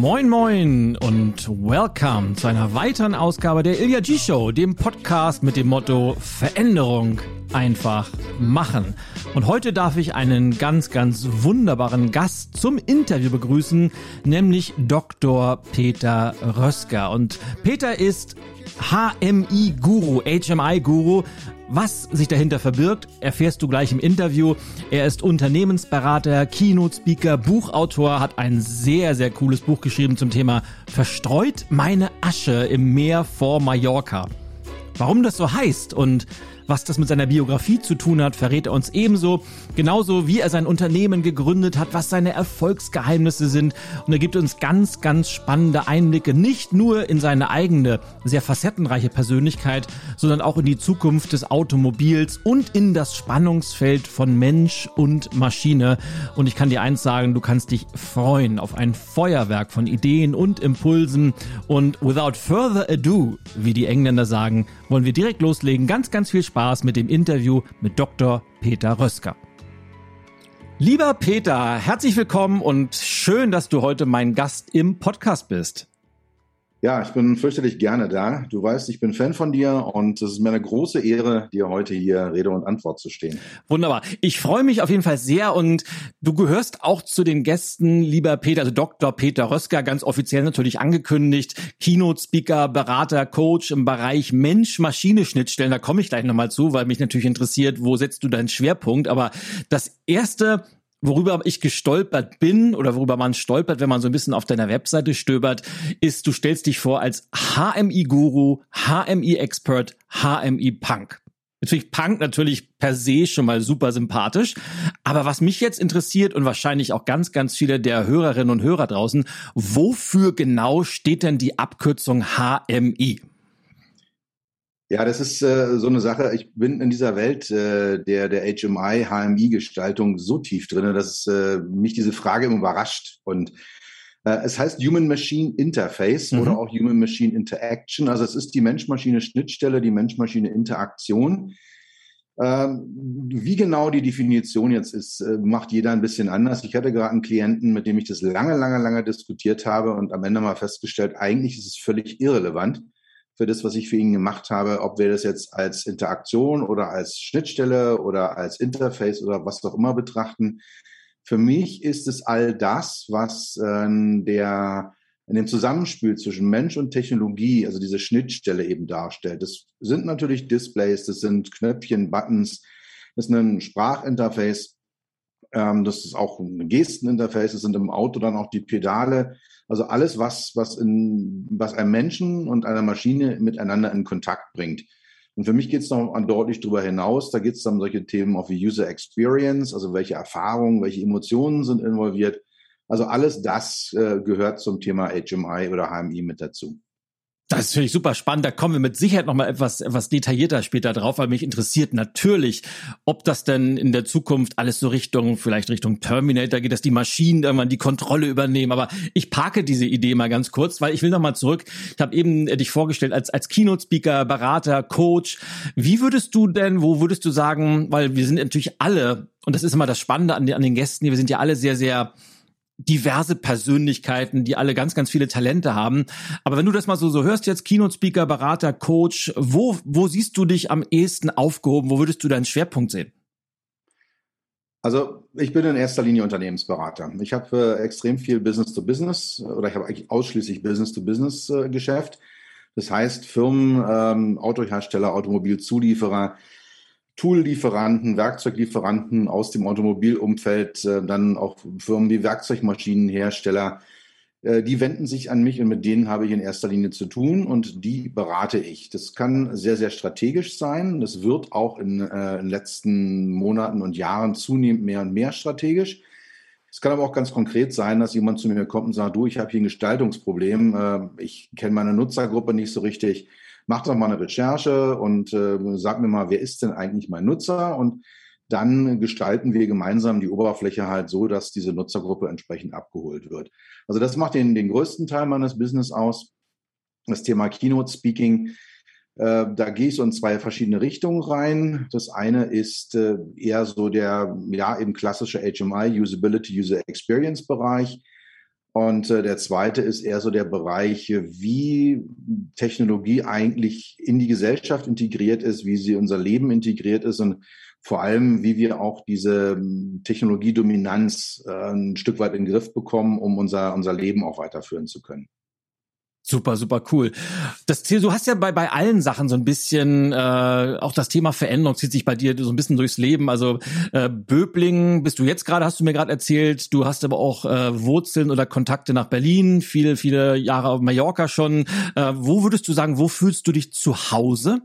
Moin Moin und welcome zu einer weiteren Ausgabe der Ilya G Show, dem Podcast mit dem Motto Veränderung einfach machen. Und heute darf ich einen ganz, ganz wunderbaren Gast zum Interview begrüßen, nämlich Dr. Peter Rösker. Und Peter ist HMI-Guru, HMI-Guru, was sich dahinter verbirgt, erfährst du gleich im Interview. Er ist Unternehmensberater, Keynote-Speaker, Buchautor, hat ein sehr, sehr cooles Buch geschrieben zum Thema Verstreut meine Asche im Meer vor Mallorca. Warum das so heißt und was das mit seiner Biografie zu tun hat, verrät er uns ebenso. Genauso wie er sein Unternehmen gegründet hat, was seine Erfolgsgeheimnisse sind. Und er gibt uns ganz, ganz spannende Einblicke, nicht nur in seine eigene, sehr facettenreiche Persönlichkeit, sondern auch in die Zukunft des Automobils und in das Spannungsfeld von Mensch und Maschine. Und ich kann dir eins sagen, du kannst dich freuen auf ein Feuerwerk von Ideen und Impulsen. Und without further ado, wie die Engländer sagen, wollen wir direkt loslegen. Ganz, ganz viel Spaß Spaß mit dem Interview mit Dr. Peter Rösker. Lieber Peter, herzlich willkommen und schön, dass du heute mein Gast im Podcast bist. Ja, ich bin fürchterlich gerne da. Du weißt, ich bin Fan von dir und es ist mir eine große Ehre, dir heute hier Rede und Antwort zu stehen. Wunderbar. Ich freue mich auf jeden Fall sehr und du gehörst auch zu den Gästen, lieber Peter, also Dr. Peter Rösker, ganz offiziell natürlich angekündigt, Keynote-Speaker, Berater, Coach im Bereich Mensch-Maschine-Schnittstellen. Da komme ich gleich nochmal zu, weil mich natürlich interessiert, wo setzt du deinen Schwerpunkt. Aber das erste, worüber ich gestolpert bin oder worüber man stolpert, wenn man so ein bisschen auf deiner Webseite stöbert, ist, du stellst dich vor als HMI-Guru, HMI-Expert, HMI-Punk. Natürlich Punk natürlich per se schon mal super sympathisch. Aber was mich jetzt interessiert und wahrscheinlich auch ganz, ganz viele der Hörerinnen und Hörer draußen, wofür genau steht denn die Abkürzung HMI? Ja, das ist äh, so eine Sache. Ich bin in dieser Welt äh, der, der HMI, HMI-Gestaltung so tief drin, dass äh, mich diese Frage immer überrascht. Und äh, es heißt Human-Machine Interface mhm. oder auch Human-Machine Interaction. Also es ist die Mensch-Maschine-Schnittstelle, die Mensch-Maschine-Interaktion. Ähm, wie genau die Definition jetzt ist, äh, macht jeder ein bisschen anders. Ich hatte gerade einen Klienten, mit dem ich das lange, lange, lange diskutiert habe und am Ende mal festgestellt, eigentlich ist es völlig irrelevant für das, was ich für ihn gemacht habe, ob wir das jetzt als Interaktion oder als Schnittstelle oder als Interface oder was auch immer betrachten. Für mich ist es all das, was äh, der in dem Zusammenspiel zwischen Mensch und Technologie, also diese Schnittstelle eben darstellt. Das sind natürlich Displays, das sind Knöpfchen, Buttons, das ist ein Sprachinterface, ähm, das ist auch ein Gesteninterface, das sind im Auto dann auch die Pedale. Also alles, was, was, in, was einem Menschen und einer Maschine miteinander in Kontakt bringt. Und für mich geht es noch deutlich darüber hinaus. Da geht es dann um solche Themen auch wie User Experience, also welche Erfahrungen, welche Emotionen sind involviert. Also alles das äh, gehört zum Thema HMI oder HMI mit dazu. Das finde ich super spannend. Da kommen wir mit Sicherheit noch mal etwas, etwas detaillierter später drauf, weil mich interessiert natürlich, ob das denn in der Zukunft alles so Richtung, vielleicht Richtung Terminator geht, dass die Maschinen irgendwann die Kontrolle übernehmen. Aber ich parke diese Idee mal ganz kurz, weil ich will noch mal zurück. Ich habe eben äh, dich vorgestellt als, als Keynote-Speaker, Berater, Coach. Wie würdest du denn, wo würdest du sagen, weil wir sind natürlich alle, und das ist immer das Spannende an den, an den Gästen, wir sind ja alle sehr, sehr diverse Persönlichkeiten, die alle ganz, ganz viele Talente haben. Aber wenn du das mal so, so hörst jetzt, Keynote-Speaker, Berater, Coach, wo, wo siehst du dich am ehesten aufgehoben? Wo würdest du deinen Schwerpunkt sehen? Also ich bin in erster Linie Unternehmensberater. Ich habe äh, extrem viel Business-to-Business oder ich habe eigentlich ausschließlich Business-to-Business-Geschäft. Äh, das heißt Firmen, ähm, Autohersteller, Automobilzulieferer, Toollieferanten, Werkzeuglieferanten aus dem Automobilumfeld, äh, dann auch Firmen wie Werkzeugmaschinenhersteller, äh, die wenden sich an mich und mit denen habe ich in erster Linie zu tun und die berate ich. Das kann sehr, sehr strategisch sein. Das wird auch in, äh, in den letzten Monaten und Jahren zunehmend mehr und mehr strategisch. Es kann aber auch ganz konkret sein, dass jemand zu mir kommt und sagt, du, ich habe hier ein Gestaltungsproblem, ich kenne meine Nutzergruppe nicht so richtig mach doch mal eine Recherche und äh, sag mir mal, wer ist denn eigentlich mein Nutzer? Und dann gestalten wir gemeinsam die Oberfläche halt so, dass diese Nutzergruppe entsprechend abgeholt wird. Also das macht den, den größten Teil meines Business aus. Das Thema Keynote Speaking. Äh, da gehe ich so in zwei verschiedene Richtungen rein. Das eine ist äh, eher so der, ja, eben klassische HMI, Usability, User Experience Bereich Und äh, der zweite ist eher so der Bereich, wie Technologie eigentlich in die Gesellschaft integriert ist, wie sie unser Leben integriert ist und vor allem, wie wir auch diese ähm, Technologiedominanz äh, ein Stück weit in den Griff bekommen, um unser, unser Leben auch weiterführen zu können. Super, super cool. Das Ziel, du hast ja bei, bei allen Sachen so ein bisschen, äh, auch das Thema Veränderung zieht sich bei dir so ein bisschen durchs Leben. Also äh, Böblingen bist du jetzt gerade, hast du mir gerade erzählt. Du hast aber auch äh, Wurzeln oder Kontakte nach Berlin, viele, viele Jahre auf Mallorca schon. Äh, wo würdest du sagen, wo fühlst du dich zu Hause?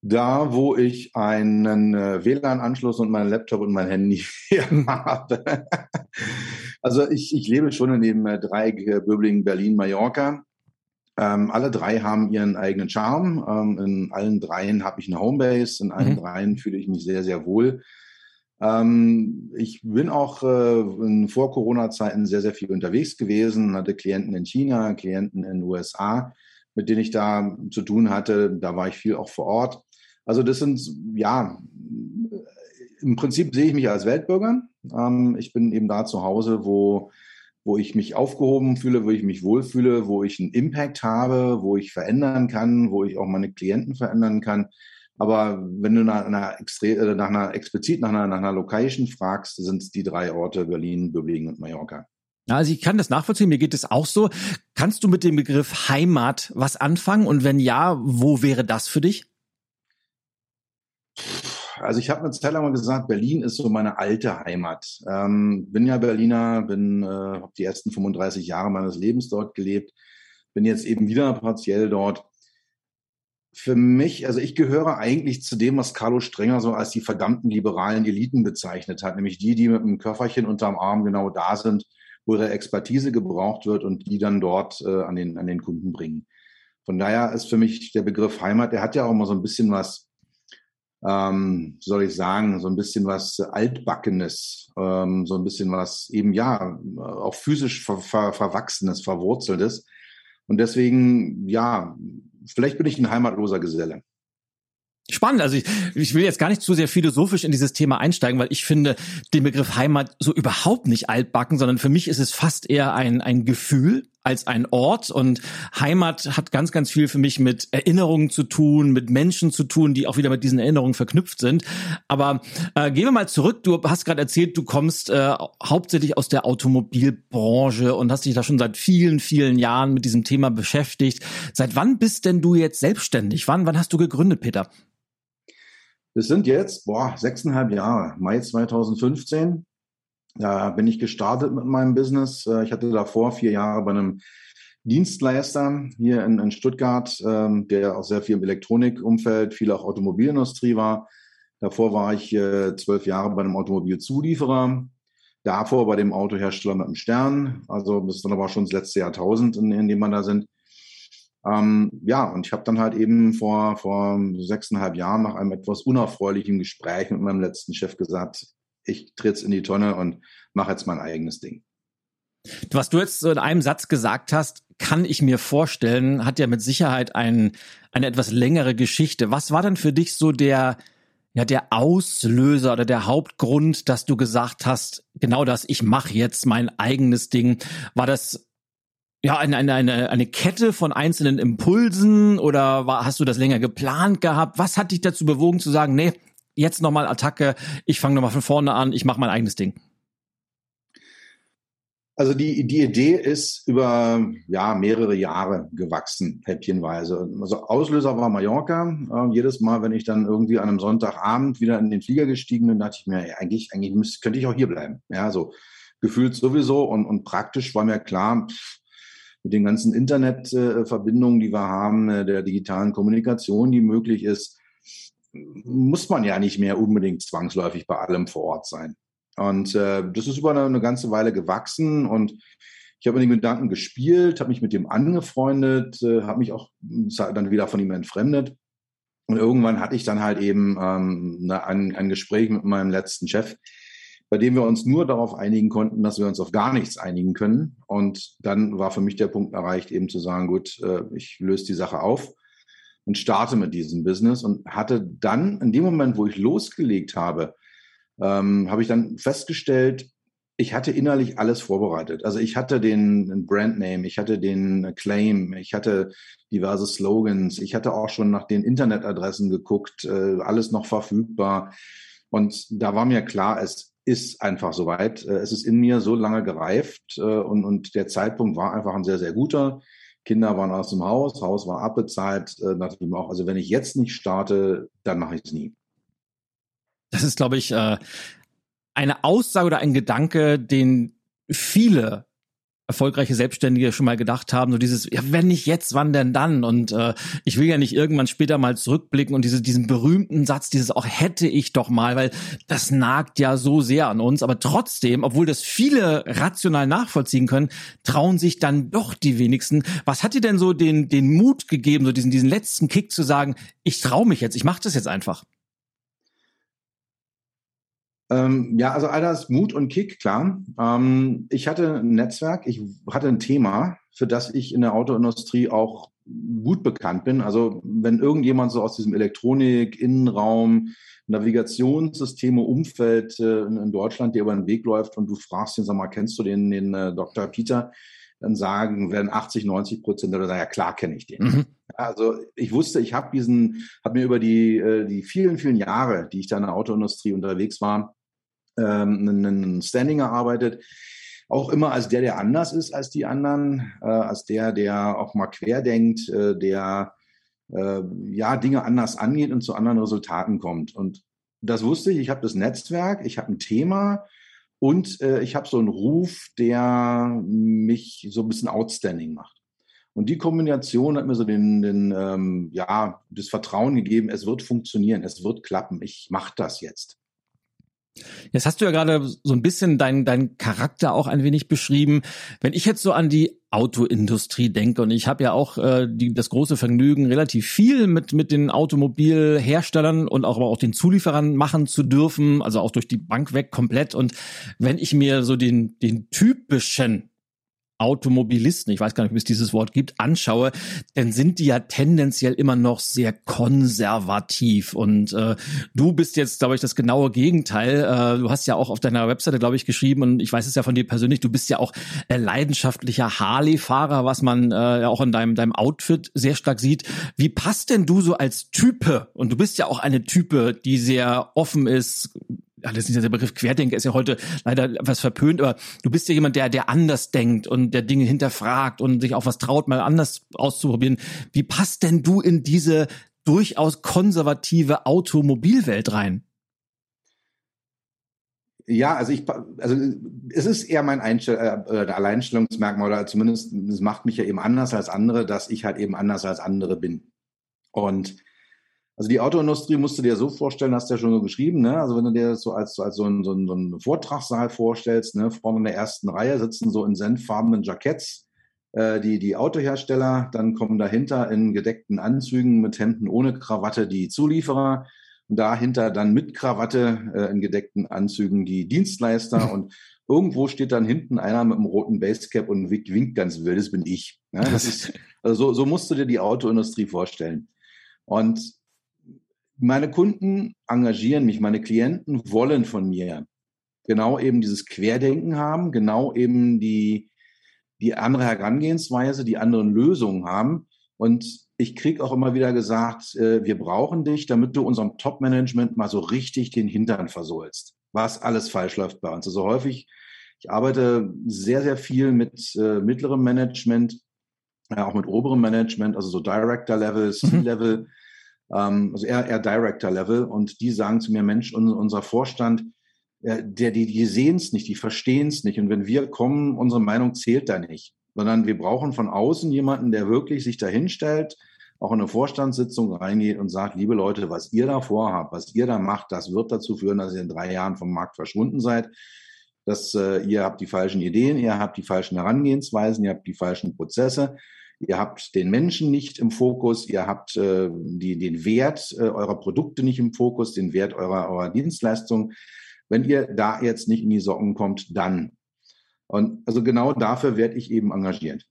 Da, wo ich einen äh, WLAN-Anschluss und meinen Laptop und mein Handy habe. Also ich, ich lebe schon in dem äh, Dreieck Böblingen, Berlin, Mallorca. Ähm, alle drei haben ihren eigenen Charme. Ähm, in allen dreien habe ich eine Homebase. In allen mhm. dreien fühle ich mich sehr, sehr wohl. Ähm, ich bin auch äh, in vor Corona-Zeiten sehr, sehr viel unterwegs gewesen, hatte Klienten in China, Klienten in den USA, mit denen ich da zu tun hatte. Da war ich viel auch vor Ort. Also das sind, ja, im Prinzip sehe ich mich als Weltbürger. Ähm, ich bin eben da zu Hause, wo, wo ich mich aufgehoben fühle, wo ich mich wohlfühle, wo ich einen Impact habe, wo ich verändern kann, wo ich auch meine Klienten verändern kann. Aber wenn du nach einer, äh, nach einer explizit nach einer, nach einer Location fragst, sind es die drei Orte Berlin, Böblingen und Mallorca. Also ich kann das nachvollziehen, mir geht es auch so. Kannst du mit dem Begriff Heimat was anfangen? Und wenn ja, wo wäre das für dich? Also ich habe eine Zeit lang mal gesagt, Berlin ist so meine alte Heimat. Ähm, bin ja Berliner, bin, äh, habe die ersten 35 Jahre meines Lebens dort gelebt, bin jetzt eben wieder partiell dort. Für mich, also ich gehöre eigentlich zu dem, was Carlo Strenger so als die verdammten liberalen Eliten bezeichnet hat, nämlich die, die mit einem Köfferchen unterm Arm genau da sind, wo ihre Expertise gebraucht wird und die dann dort äh, an, den, an den Kunden bringen. Von daher ist für mich der Begriff Heimat, der hat ja auch mal so ein bisschen was ähm, soll ich sagen, so ein bisschen was Altbackenes, ähm, so ein bisschen was eben ja auch physisch ver ver Verwachsenes, Verwurzeltes. Und deswegen, ja, vielleicht bin ich ein heimatloser Geselle. Spannend. Also ich, ich will jetzt gar nicht zu sehr philosophisch in dieses Thema einsteigen, weil ich finde den Begriff Heimat so überhaupt nicht altbacken, sondern für mich ist es fast eher ein, ein Gefühl als ein Ort und Heimat hat ganz, ganz viel für mich mit Erinnerungen zu tun, mit Menschen zu tun, die auch wieder mit diesen Erinnerungen verknüpft sind. Aber äh, gehen wir mal zurück. Du hast gerade erzählt, du kommst äh, hauptsächlich aus der Automobilbranche und hast dich da schon seit vielen, vielen Jahren mit diesem Thema beschäftigt. Seit wann bist denn du jetzt selbstständig? Wann, wann hast du gegründet, Peter? Das sind jetzt, boah, sechseinhalb Jahre, Mai 2015. Da bin ich gestartet mit meinem Business. Äh, ich hatte davor vier Jahre bei einem Dienstleister hier in, in Stuttgart, ähm, der auch sehr viel im Elektronikumfeld, viel auch Automobilindustrie war. Davor war ich äh, zwölf Jahre bei einem Automobilzulieferer. Davor bei dem Autohersteller mit dem Stern. Also das ist dann aber schon das letzte Jahrtausend, in, in dem man da sind. Ähm, ja, und ich habe dann halt eben vor, vor sechseinhalb Jahren nach einem etwas unerfreulichen Gespräch mit meinem letzten Chef gesagt, ich tritt's in die Tonne und mache jetzt mein eigenes Ding. Was du jetzt so in einem Satz gesagt hast, kann ich mir vorstellen, hat ja mit Sicherheit ein, eine etwas längere Geschichte. Was war denn für dich so der, ja, der Auslöser oder der Hauptgrund, dass du gesagt hast, genau das, ich mache jetzt mein eigenes Ding? War das ja, eine, eine, eine, eine Kette von einzelnen Impulsen oder war, hast du das länger geplant gehabt? Was hat dich dazu bewogen zu sagen, nee, jetzt nochmal Attacke, ich fange nochmal von vorne an, ich mache mein eigenes Ding? Also die, die Idee ist über ja, mehrere Jahre gewachsen, häppchenweise. Also Auslöser war Mallorca. Äh, jedes Mal, wenn ich dann irgendwie an einem Sonntagabend wieder in den Flieger gestiegen bin, dachte ich mir, ja, eigentlich, eigentlich müsste, könnte ich auch hier bleiben. Ja, so gefühlt sowieso und, und praktisch war mir klar, mit den ganzen Internetverbindungen, die wir haben, äh, der digitalen Kommunikation, die möglich ist, muss man ja nicht mehr unbedingt zwangsläufig bei allem vor Ort sein. Und äh, das ist über eine, eine ganze Weile gewachsen und ich habe mit den Gedanken gespielt, habe mich mit dem angefreundet, äh, habe mich auch dann wieder von ihm entfremdet. Und irgendwann hatte ich dann halt eben ähm, ein, ein Gespräch mit meinem letzten Chef, bei dem wir uns nur darauf einigen konnten, dass wir uns auf gar nichts einigen können. Und dann war für mich der Punkt erreicht, eben zu sagen, gut, äh, ich löse die Sache auf und starte mit diesem Business und hatte dann in dem Moment, wo ich losgelegt habe, ähm, habe ich dann festgestellt, ich hatte innerlich alles vorbereitet. Also ich hatte den Brandname, ich hatte den Claim, ich hatte diverse Slogans, ich hatte auch schon nach den Internetadressen geguckt, äh, alles noch verfügbar. Und da war mir klar, es ist einfach soweit. Äh, es ist in mir so lange gereift äh, und, und der Zeitpunkt war einfach ein sehr, sehr guter. Kinder waren aus dem Haus, Haus war abbezahlt. Natürlich auch, also wenn ich jetzt nicht starte, dann mache ich es nie. Das ist, glaube ich, eine Aussage oder ein Gedanke, den viele erfolgreiche Selbstständige schon mal gedacht haben, so dieses, ja, wenn nicht jetzt, wann denn dann? Und äh, ich will ja nicht irgendwann später mal zurückblicken und diese, diesen berühmten Satz, dieses auch hätte ich doch mal, weil das nagt ja so sehr an uns. Aber trotzdem, obwohl das viele rational nachvollziehen können, trauen sich dann doch die wenigsten. Was hat dir denn so den, den Mut gegeben, so diesen, diesen letzten Kick zu sagen, ich traue mich jetzt, ich mache das jetzt einfach? Ähm, ja, also all das Mut und Kick, klar. Ähm, ich hatte ein Netzwerk, ich hatte ein Thema, für das ich in der Autoindustrie auch gut bekannt bin. Also wenn irgendjemand so aus diesem Elektronik, Innenraum, Navigationssysteme, Umfeld äh, in Deutschland dir über den Weg läuft und du fragst ihn, sag mal, kennst du den, den äh, Dr. Peter? Dann sagen, werden 80, 90 Prozent oder sagen, ja klar kenne ich den. Mhm. Also ich wusste, ich habe diesen, habe mir über die, äh, die vielen, vielen Jahre, die ich da in der Autoindustrie unterwegs war, ähm, einen Standing erarbeitet. Auch immer als der, der anders ist als die anderen, äh, als der, der auch mal querdenkt, äh, der äh, ja Dinge anders angeht und zu anderen Resultaten kommt. Und das wusste ich. Ich habe das Netzwerk, ich habe ein Thema und äh, ich habe so einen Ruf, der mich so ein bisschen outstanding macht. Und die Kombination hat mir so den, den ähm, ja, das Vertrauen gegeben, es wird funktionieren, es wird klappen, ich mache das jetzt. Jetzt hast du ja gerade so ein bisschen deinen dein Charakter auch ein wenig beschrieben. Wenn ich jetzt so an die Autoindustrie denke und ich habe ja auch äh, die, das große Vergnügen, relativ viel mit mit den Automobilherstellern und auch aber auch den Zulieferern machen zu dürfen, also auch durch die Bank weg komplett. Und wenn ich mir so den den typischen Automobilisten, ich weiß gar nicht, ob es dieses Wort gibt, anschaue, dann sind die ja tendenziell immer noch sehr konservativ. Und äh, du bist jetzt, glaube ich, das genaue Gegenteil. Äh, du hast ja auch auf deiner Webseite, glaube ich, geschrieben, und ich weiß es ja von dir persönlich, du bist ja auch äh, leidenschaftlicher Harley-Fahrer, was man äh, ja auch in deinem, deinem Outfit sehr stark sieht. Wie passt denn du so als Type? Und du bist ja auch eine Type, die sehr offen ist, ist der Begriff Querdenker ist ja heute leider etwas verpönt, aber du bist ja jemand, der, der anders denkt und der Dinge hinterfragt und sich auch was traut, mal anders auszuprobieren. Wie passt denn du in diese durchaus konservative Automobilwelt rein? Ja, also ich, also es ist eher mein Einstell äh, Alleinstellungsmerkmal oder zumindest es macht mich ja eben anders als andere, dass ich halt eben anders als andere bin. Und also die Autoindustrie musst du dir so vorstellen, hast du ja schon so geschrieben, ne? Also wenn du dir das so als, als so, ein, so, ein, so einen Vortragssaal vorstellst, ne? vorne in der ersten Reihe sitzen so in senffarbenen Jacketts äh, die, die Autohersteller, dann kommen dahinter in gedeckten Anzügen mit Hemden ohne Krawatte die Zulieferer und dahinter dann mit Krawatte äh, in gedeckten Anzügen die Dienstleister und irgendwo steht dann hinten einer mit einem roten Basecap und winkt, winkt ganz wild, das bin ich. Ne? Das ist, also so, so musst du dir die Autoindustrie vorstellen. Und meine Kunden engagieren mich, meine Klienten wollen von mir genau eben dieses Querdenken haben, genau eben die, die andere Herangehensweise, die anderen Lösungen haben. Und ich kriege auch immer wieder gesagt, äh, wir brauchen dich, damit du unserem Top-Management mal so richtig den Hintern versohlst, was alles falsch läuft bei uns. Also häufig, ich arbeite sehr, sehr viel mit äh, mittlerem Management, äh, auch mit oberem Management, also so Director-Level, mhm. C-Level. Mhm ähm, also eher, eher Director-Level. Und die sagen zu mir, Mensch, unser Vorstand, äh, der, die, die sehen es nicht, die verstehen es nicht. Und wenn wir kommen, unsere Meinung zählt da nicht. Sondern wir brauchen von außen jemanden, der wirklich sich dahinstellt, auch in eine Vorstandssitzung reingeht und sagt, liebe Leute, was ihr da vorhabt, was ihr da macht, das wird dazu führen, dass ihr in drei Jahren vom Markt verschwunden seid. Dass äh, ihr habt die falschen Ideen, ihr habt die falschen Herangehensweisen, ihr habt die falschen Prozesse Ihr habt den Menschen nicht im Fokus, ihr habt äh, die, den Wert äh, eurer Produkte nicht im Fokus, den Wert eurer, eurer Dienstleistung. Wenn ihr da jetzt nicht in die Socken kommt, dann. Und also genau dafür werde ich eben engagiert.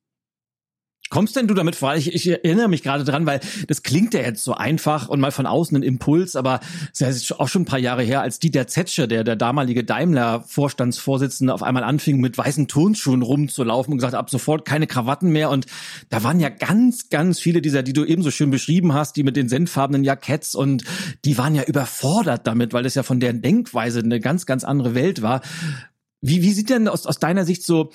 Kommst denn du damit vor? Ich, ich erinnere mich gerade dran, weil das klingt ja jetzt so einfach und mal von außen ein Impuls, aber es ist auch schon ein paar Jahre her, als Dieter Zetsche, der, der damalige Daimler-Vorstandsvorsitzende, auf einmal anfing, mit weißen Turnschuhen rumzulaufen und gesagt, ab sofort keine Krawatten mehr. Und da waren ja ganz, ganz viele dieser, die du eben so schön beschrieben hast, die mit den sendfarbenen Jacketts und die waren ja überfordert damit, weil das ja von deren Denkweise eine ganz, ganz andere Welt war. Wie, wie sieht denn aus, aus deiner Sicht so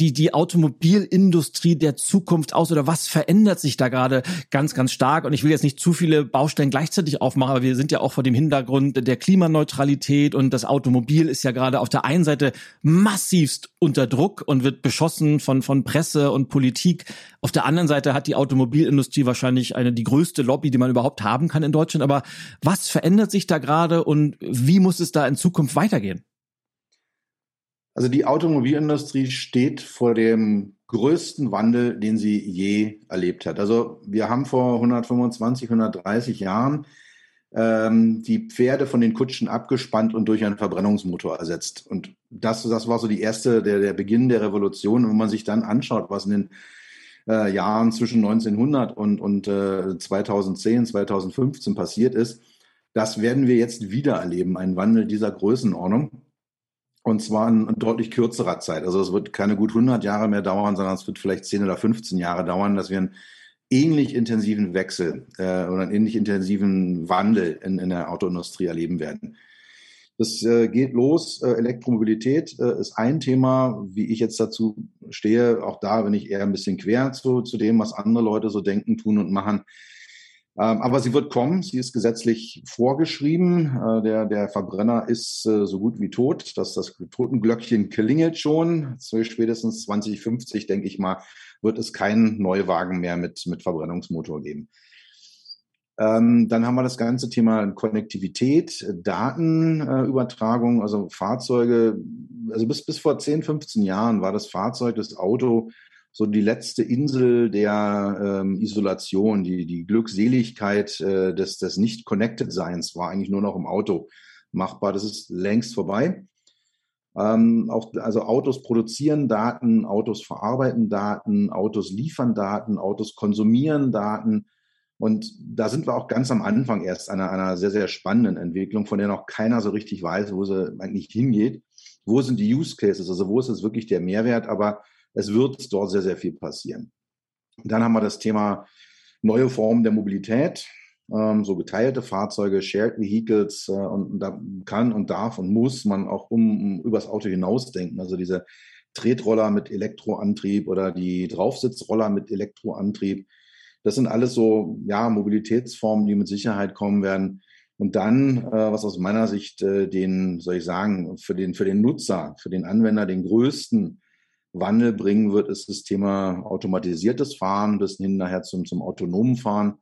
die, die Automobilindustrie der Zukunft aus oder was verändert sich da gerade ganz, ganz stark? Und ich will jetzt nicht zu viele Baustellen gleichzeitig aufmachen, aber wir sind ja auch vor dem Hintergrund der Klimaneutralität und das Automobil ist ja gerade auf der einen Seite massivst unter Druck und wird beschossen von, von Presse und Politik. Auf der anderen Seite hat die Automobilindustrie wahrscheinlich eine, die größte Lobby, die man überhaupt haben kann in Deutschland. Aber was verändert sich da gerade und wie muss es da in Zukunft weitergehen? Also die Automobilindustrie steht vor dem größten Wandel, den sie je erlebt hat. Also wir haben vor 125, 130 Jahren ähm, die Pferde von den Kutschen abgespannt und durch einen Verbrennungsmotor ersetzt. Und das, das war so die erste, der, der Beginn der Revolution. Und wenn man sich dann anschaut, was in den äh, Jahren zwischen 1900 und, und äh, 2010, 2015 passiert ist, das werden wir jetzt wieder erleben, einen Wandel dieser Größenordnung. Und zwar in, deutlich kürzerer Zeit. Also es wird keine gut 100 Jahre mehr dauern, sondern es wird vielleicht 10 oder 15 Jahre dauern, dass wir einen ähnlich intensiven Wechsel äh, oder einen ähnlich intensiven Wandel in, in der Autoindustrie erleben werden. Das äh, geht los. Äh, Elektromobilität äh, ist ein Thema, wie ich jetzt dazu stehe. Auch da bin ich eher ein bisschen quer zu, zu dem, was andere Leute so denken, tun und machen. Ähm, aber sie wird kommen, sie ist gesetzlich vorgeschrieben. Äh, der, der Verbrenner ist äh, so gut wie tot. Das, das Totenglöckchen klingelt schon. Spätestens 2050, denke ich mal, wird es keinen Neuwagen mehr mit, mit Verbrennungsmotor geben. Ähm, dann haben wir das ganze Thema Konnektivität, Datenübertragung, also Fahrzeuge. Also bis, bis vor 10, 15 Jahren war das Fahrzeug, das Auto so die letzte Insel der ähm, Isolation, die, die Glückseligkeit äh, des, des Nicht-Connected-Seins war eigentlich nur noch im Auto machbar. Das ist längst vorbei. Ähm, auch, also Autos produzieren Daten, Autos verarbeiten Daten, Autos liefern Daten, Autos konsumieren Daten. Und da sind wir auch ganz am Anfang erst einer, einer sehr, sehr spannenden Entwicklung, von der noch keiner so richtig weiß, wo sie eigentlich hingeht. Wo sind die Use Cases? Also wo ist es wirklich der Mehrwert? Aber es wird dort sehr, sehr viel passieren. Dann haben wir das Thema neue Formen der Mobilität, ähm, so geteilte Fahrzeuge, Shared Vehicles äh, und da kann und darf und muss man auch um, um übers Auto hinausdenken. Also diese Tretroller mit Elektroantrieb oder die Draufsitzroller mit Elektroantrieb. Das sind alles so ja, Mobilitätsformen, die mit Sicherheit kommen werden. Und dann, äh, was aus meiner Sicht äh, den, soll ich sagen, für den, für den Nutzer, für den Anwender den größten Wandel bringen wird, ist das Thema automatisiertes Fahren bis hin nachher zum, zum autonomen Fahren.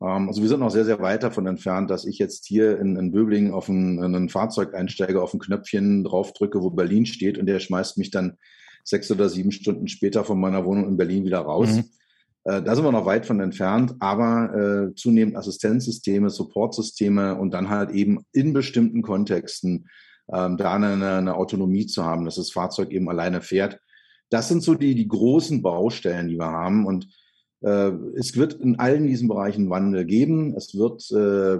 Ähm, also wir sind noch sehr, sehr weit davon entfernt, dass ich jetzt hier in, in Böblingen auf ein, ein Fahrzeug einsteige, auf ein Knöpfchen draufdrücke, wo Berlin steht und der schmeißt mich dann sechs oder sieben Stunden später von meiner Wohnung in Berlin wieder raus. Mhm. Äh, da sind wir noch weit von entfernt, aber äh, zunehmend Assistenzsysteme, Supportsysteme und dann halt eben in bestimmten Kontexten ähm, da eine, eine Autonomie zu haben, dass das Fahrzeug eben alleine fährt. Das sind so die, die großen Baustellen, die wir haben. Und äh, es wird in allen diesen Bereichen Wandel geben. Es wird, äh,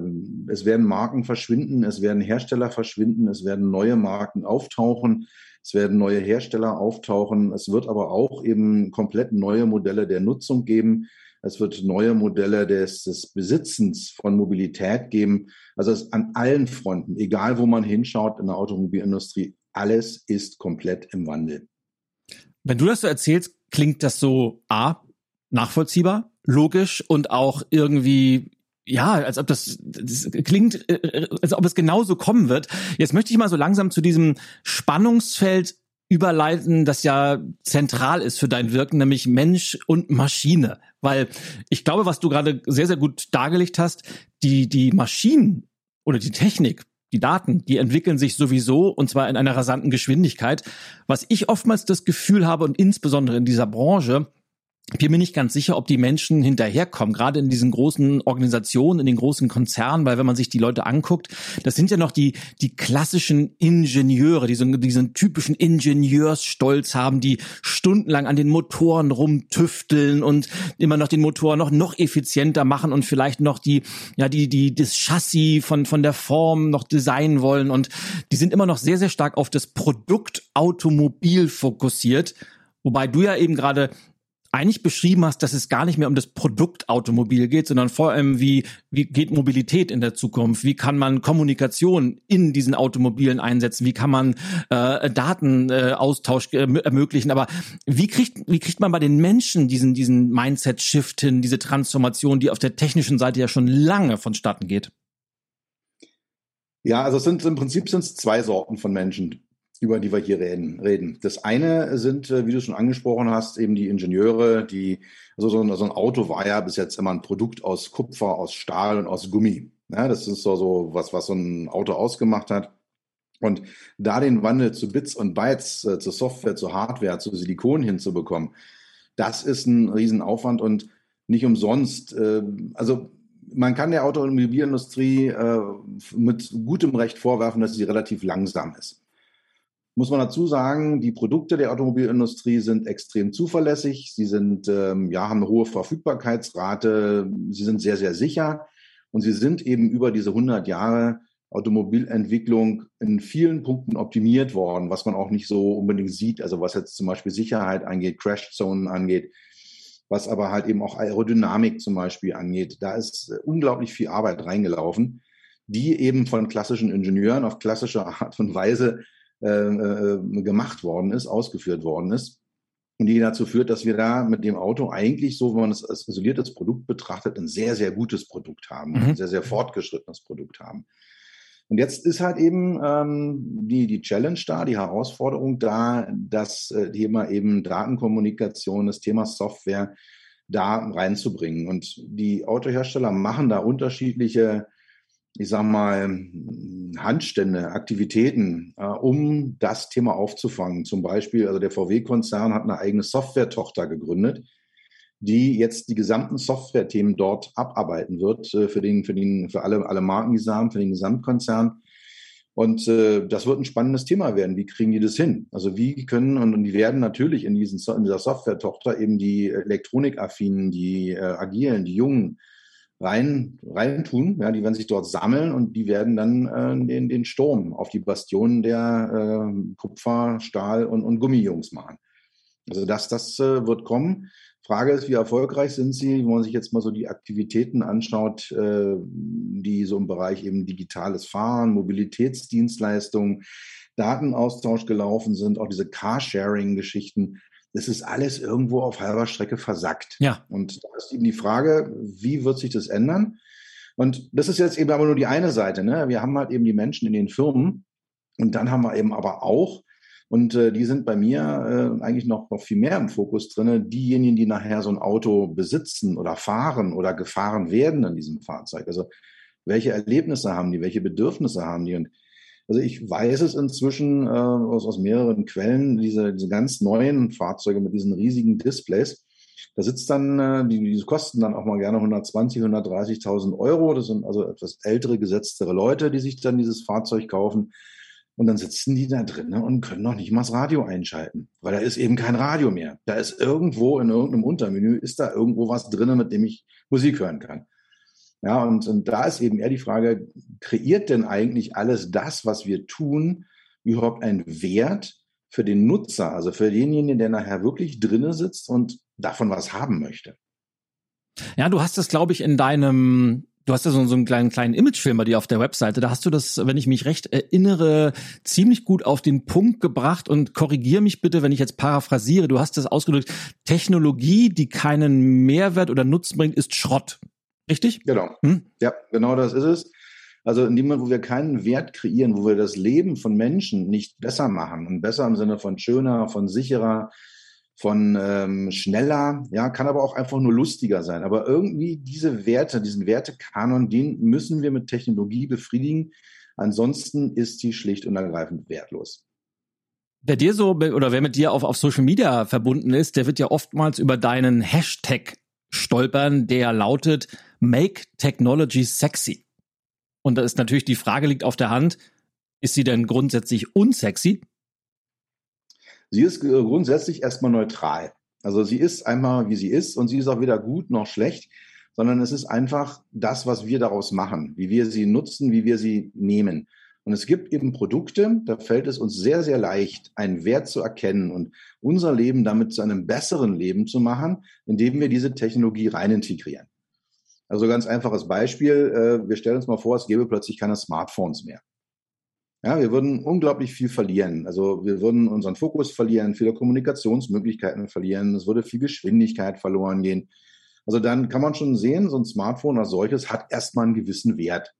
es werden Marken verschwinden, es werden Hersteller verschwinden, es werden neue Marken auftauchen, es werden neue Hersteller auftauchen. Es wird aber auch eben komplett neue Modelle der Nutzung geben. Es wird neue Modelle des, des Besitzens von Mobilität geben. Also es an allen Fronten, egal wo man hinschaut in der Automobilindustrie, alles ist komplett im Wandel. Wenn du das so erzählst, klingt das so A, nachvollziehbar, logisch und auch irgendwie ja, als ob das, das klingt, äh, als ob es genauso kommen wird. Jetzt möchte ich mal so langsam zu diesem Spannungsfeld überleiten, das ja zentral ist für dein Wirken, nämlich Mensch und Maschine. Weil ich glaube, was du gerade sehr, sehr gut dargelegt hast, die, die Maschinen oder die Technik, die Daten, die entwickeln sich sowieso und zwar in einer rasanten Geschwindigkeit. Was ich oftmals das Gefühl habe und insbesondere in dieser Branche, bin mir nicht ganz sicher, ob die Menschen hinterherkommen, gerade in diesen großen Organisationen, in den großen Konzernen, weil wenn man sich die Leute anguckt, das sind ja noch die, die klassischen Ingenieure, die so diesen typischen Ingenieursstolz haben, die stundenlang an den Motoren rumtüfteln und immer noch den Motor noch, noch effizienter machen und vielleicht noch die, ja, die, die, das Chassis von, von der Form noch designen wollen und die sind immer noch sehr, sehr stark auf das Produkt Automobil fokussiert. Wobei du ja eben gerade eigentlich beschrieben hast, dass es gar nicht mehr um das Produkt Automobil geht, sondern vor allem wie, wie geht Mobilität in der Zukunft? Wie kann man Kommunikation in diesen Automobilen einsetzen? Wie kann man äh, Datenaustausch äh, ermöglichen? Aber wie kriegt, wie kriegt man bei den Menschen diesen, diesen Mindset-Shift hin, diese Transformation, die auf der technischen Seite ja schon lange vonstatten geht? Ja, also sind im Prinzip sind es zwei Sorten von Menschen über die wir hier reden. reden. Das eine sind, äh, wie du schon angesprochen hast, eben die Ingenieure, die, also so ein, Auto war ja bis jetzt immer ein Produkt aus Kupfer, aus Stahl und aus Gummi. Ja, das ist so, so was, was so ein Auto ausgemacht hat. Und da den Wandel zu Bits und Bytes, äh, zu Software, zu Hardware, zu Silikon hinzubekommen, das ist ein Riesenaufwand und nicht umsonst. Äh, also man kann der Automobilindustrie äh, mit gutem Recht vorwerfen, dass sie relativ langsam ist muss man dazu sagen, die Produkte der Automobilindustrie sind extrem zuverlässig. Sie sind, ähm, ja, haben eine hohe Verfügbarkeitsrate. Sie sind sehr, sehr sicher. Und sie sind eben über diese 100 Jahre Automobilentwicklung in vielen Punkten optimiert worden, was man auch nicht so unbedingt sieht. Also was jetzt zum Beispiel Sicherheit angeht, Crashzonen angeht, was aber halt eben auch Aerodynamik zum Beispiel angeht. Da ist unglaublich viel Arbeit reingelaufen, die eben von klassischen Ingenieuren auf klassische Art und Weise äh, äh, gemacht worden ist, ausgeführt worden ist. Und die dazu führt, dass wir da mit dem Auto eigentlich, so wenn man es als isoliertes Produkt betrachtet, ein sehr, sehr gutes Produkt haben, mhm. ein sehr, sehr fortgeschrittenes Produkt haben. Und jetzt ist halt eben ähm, die, die Challenge da, die Herausforderung da, das äh, Thema eben Datenkommunikation, das Thema Software da reinzubringen. Und die Autohersteller machen da unterschiedliche ich sag mal, Handstände, Aktivitäten, äh, um das Thema aufzufangen. Zum Beispiel, also der VW-Konzern hat eine eigene Software-Tochter gegründet, die jetzt die gesamten Software-Themen dort abarbeiten wird äh, für, den, für, den, für alle, alle Marken, die sie haben, für den Gesamtkonzern. Und äh, das wird ein spannendes Thema werden. Wie kriegen die das hin? Also wie können, und, und die werden natürlich in, diesen, in dieser Software-Tochter eben die Elektronikaffinen, die äh, agilen, die Jungen, rein, rein tun. Ja, die werden sich dort sammeln und die werden dann äh, den, den Sturm auf die Bastionen der äh, Kupfer, Stahl und, und Gummijungs machen. Also das, das äh, wird kommen. Frage ist, wie erfolgreich sind sie, wenn man sich jetzt mal so die Aktivitäten anschaut, äh, die so im Bereich eben digitales Fahren, Mobilitätsdienstleistungen, Datenaustausch gelaufen sind, auch diese Carsharing-Geschichten das ist alles irgendwo auf halber Strecke versackt. Ja. Und da ist eben die Frage, wie wird sich das ändern? Und das ist jetzt eben aber nur die eine Seite. Ne? Wir haben halt eben die Menschen in den Firmen und dann haben wir eben aber auch, und äh, die sind bei mir äh, eigentlich noch, noch viel mehr im Fokus drin, diejenigen, die nachher so ein Auto besitzen oder fahren oder gefahren werden in diesem Fahrzeug. Also welche Erlebnisse haben die, welche Bedürfnisse haben die? Und also ich weiß es inzwischen äh, aus, aus mehreren Quellen, diese, diese ganz neuen Fahrzeuge mit diesen riesigen Displays. Da sitzt dann, äh, die, die kosten dann auch mal gerne 120, 130.000 Euro. Das sind also etwas ältere, gesetztere Leute, die sich dann dieses Fahrzeug kaufen. Und dann sitzen die da drinnen und können noch nicht mal das Radio einschalten, weil da ist eben kein Radio mehr. Da ist irgendwo in irgendeinem Untermenü, ist da irgendwo was drinnen, mit dem ich Musik hören kann. Ja, und, und da ist eben eher die Frage, kreiert denn eigentlich alles das, was wir tun, überhaupt einen Wert für den Nutzer, also für denjenigen, der nachher wirklich drinnen sitzt und davon was haben möchte? Ja, du hast das, glaube ich, in deinem Du hast ja so, so einen kleinen, kleinen Imagefilm bei dir auf der Webseite. Da hast du das, wenn ich mich recht erinnere, ziemlich gut auf den Punkt gebracht und korrigier mich bitte, wenn ich jetzt paraphrasiere. Du hast das ausgedrückt, Technologie, die keinen Mehrwert oder Nutzen bringt, ist Schrott. Richtig? Genau. Hm? Ja, genau das ist es. Also in dem Moment, wo wir keinen Wert kreieren, wo wir das Leben von Menschen nicht besser machen und besser im Sinne von schöner, von sicherer, von ähm, schneller, ja, kann aber auch einfach nur lustiger sein. Aber irgendwie diese Werte, diesen Wertekanon, den müssen wir mit Technologie befriedigen. Ansonsten ist die schlicht und ergreifend wertlos. Wer dir so oder wer mit dir auf, auf Social Media verbunden ist, der wird ja oftmals über deinen Hashtag stolpern, der lautet Make Technology Sexy. Und da ist natürlich die Frage liegt auf der Hand, ist sie denn grundsätzlich unsexy? Sie ist äh, grundsätzlich erstmal neutral. Also sie ist einmal, wie sie ist und sie ist auch weder gut noch schlecht, sondern es ist einfach das, was wir daraus machen, wie wir sie nutzen, wie wir sie nehmen. Und es gibt eben Produkte, da fällt es uns sehr, sehr leicht, einen Wert zu erkennen und unser Leben damit zu einem besseren Leben zu machen, indem wir diese Technologie rein integrieren. Also ganz einfaches Beispiel. Äh, wir stellen uns mal vor, es gäbe plötzlich keine Smartphones mehr. Ja, wir würden unglaublich viel verlieren. Also wir würden unseren Fokus verlieren, viele Kommunikationsmöglichkeiten verlieren, es würde viel Geschwindigkeit verloren gehen. Also dann kann man schon sehen, so ein Smartphone als solches hat erstmal einen gewissen Wert.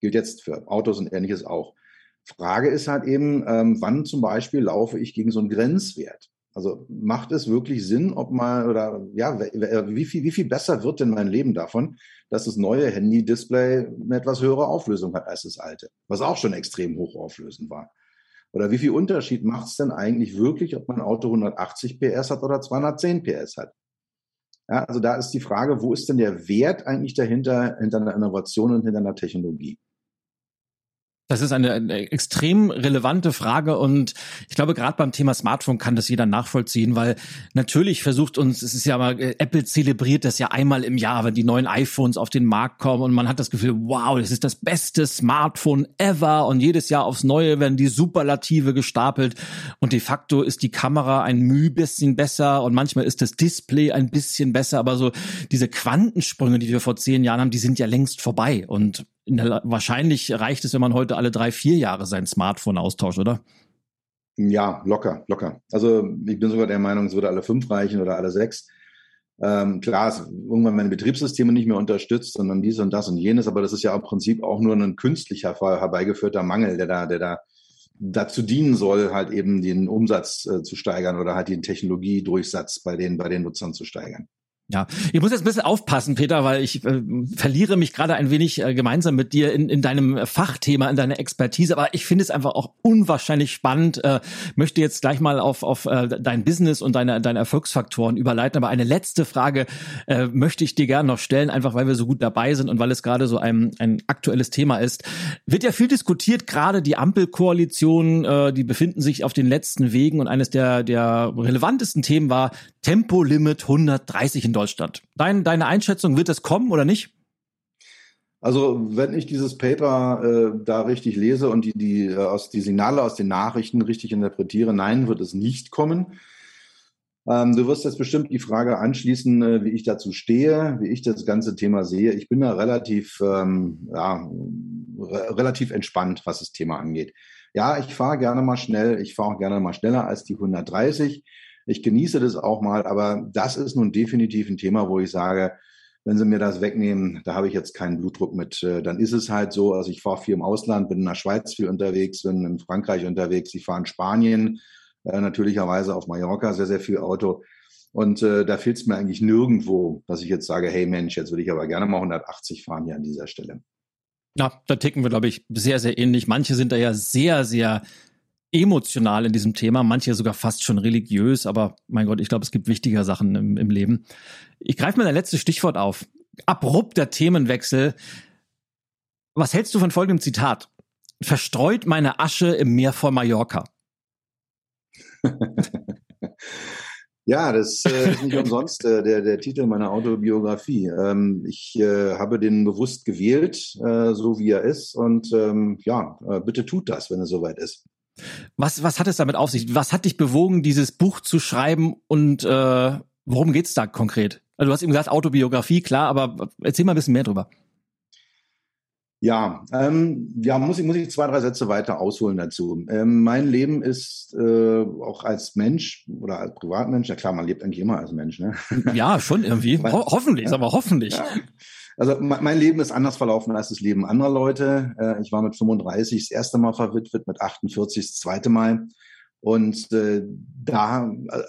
Gilt jetzt für Autos und ähnliches auch. Frage ist halt eben, ähm, wann zum Beispiel laufe ich gegen so einen Grenzwert? Also macht es wirklich Sinn, ob mal oder ja, wie viel, wie viel besser wird denn mein Leben davon, dass das neue Handy-Display eine etwas höhere Auflösung hat als das alte, was auch schon extrem hochauflösend war? Oder wie viel Unterschied macht es denn eigentlich wirklich, ob mein Auto 180 PS hat oder 210 PS hat? Ja, also da ist die Frage, wo ist denn der Wert eigentlich dahinter, hinter einer Innovation und hinter einer Technologie? Das ist eine, eine, extrem relevante Frage und ich glaube, gerade beim Thema Smartphone kann das jeder nachvollziehen, weil natürlich versucht uns, es ist ja mal, äh, Apple zelebriert das ja einmal im Jahr, wenn die neuen iPhones auf den Markt kommen und man hat das Gefühl, wow, das ist das beste Smartphone ever und jedes Jahr aufs Neue werden die Superlative gestapelt und de facto ist die Kamera ein Mühe bisschen besser und manchmal ist das Display ein bisschen besser, aber so diese Quantensprünge, die wir vor zehn Jahren haben, die sind ja längst vorbei und der, wahrscheinlich reicht es, wenn man heute alle drei, vier Jahre sein Smartphone austauscht, oder? Ja, locker, locker. Also ich bin sogar der Meinung, es würde alle fünf reichen oder alle sechs. Ähm, klar, es irgendwann meine Betriebssysteme nicht mehr unterstützt, sondern dies und das und jenes, aber das ist ja im Prinzip auch nur ein künstlicher herbeigeführter Mangel, der da, der da dazu dienen soll, halt eben den Umsatz äh, zu steigern oder halt den Technologiedurchsatz bei den, bei den Nutzern zu steigern. Ja, ich muss jetzt ein bisschen aufpassen, Peter, weil ich äh, verliere mich gerade ein wenig äh, gemeinsam mit dir in, in deinem Fachthema, in deiner Expertise. Aber ich finde es einfach auch unwahrscheinlich spannend. Äh, möchte jetzt gleich mal auf, auf äh, dein Business und deine, deine Erfolgsfaktoren überleiten. Aber eine letzte Frage äh, möchte ich dir gerne noch stellen, einfach weil wir so gut dabei sind und weil es gerade so ein, ein aktuelles Thema ist. Wird ja viel diskutiert, gerade die Ampelkoalition, äh, die befinden sich auf den letzten Wegen und eines der, der relevantesten Themen war Tempolimit 130 in Deutschland. Dein, deine Einschätzung, wird es kommen oder nicht? Also wenn ich dieses Paper äh, da richtig lese und die, die, äh, aus, die Signale aus den Nachrichten richtig interpretiere, nein, wird es nicht kommen. Ähm, du wirst jetzt bestimmt die Frage anschließen, äh, wie ich dazu stehe, wie ich das ganze Thema sehe. Ich bin da relativ, ähm, ja, re relativ entspannt, was das Thema angeht. Ja, ich fahre gerne mal schnell, ich fahre auch gerne mal schneller als die 130. Ich genieße das auch mal, aber das ist nun definitiv ein Thema, wo ich sage, wenn sie mir das wegnehmen, da habe ich jetzt keinen Blutdruck mit. Äh, dann ist es halt so, also ich fahre viel im Ausland, bin in der Schweiz viel unterwegs, bin in Frankreich unterwegs, ich fahre in Spanien, äh, natürlicherweise auf Mallorca sehr, sehr viel Auto. Und äh, da fehlt es mir eigentlich nirgendwo, dass ich jetzt sage, hey Mensch, jetzt würde ich aber gerne mal 180 fahren hier an dieser Stelle. Ja, da ticken wir, glaube ich, sehr, sehr ähnlich. Manche sind da ja sehr, sehr emotional in diesem Thema, manche sogar fast schon religiös, aber mein Gott, ich glaube, es gibt wichtiger Sachen im, im Leben. Ich greife mal ein letztes Stichwort auf. Abrupter Themenwechsel. Was hältst du von folgendem Zitat? Verstreut meine Asche im Meer vor Mallorca. ja, das äh, ist nicht umsonst äh, der, der Titel meiner Autobiografie. Ähm, ich äh, habe den bewusst gewählt, äh, so wie er ist. Und ähm, ja, äh, bitte tut das, wenn es soweit ist. Was, was hat es damit auf sich? Was hat dich bewogen, dieses Buch zu schreiben und äh, worum geht's da konkret? Also du hast eben gesagt, Autobiografie, klar, aber erzähl mal ein bisschen mehr drüber. Ja, ähm, ja, muss ich, muss ich zwei, drei Sätze weiter ausholen dazu. Ähm, mein Leben ist äh, auch als Mensch oder als Privatmensch, ja klar, man lebt eigentlich immer als Mensch, ne? Ja, schon irgendwie. Ho hoffentlich, ja. aber hoffentlich. Ja. Also mein Leben ist anders verlaufen als das Leben anderer Leute. Äh, ich war mit 35 das erste Mal verwitwet, mit 48 das zweite Mal. Und äh, da, äh,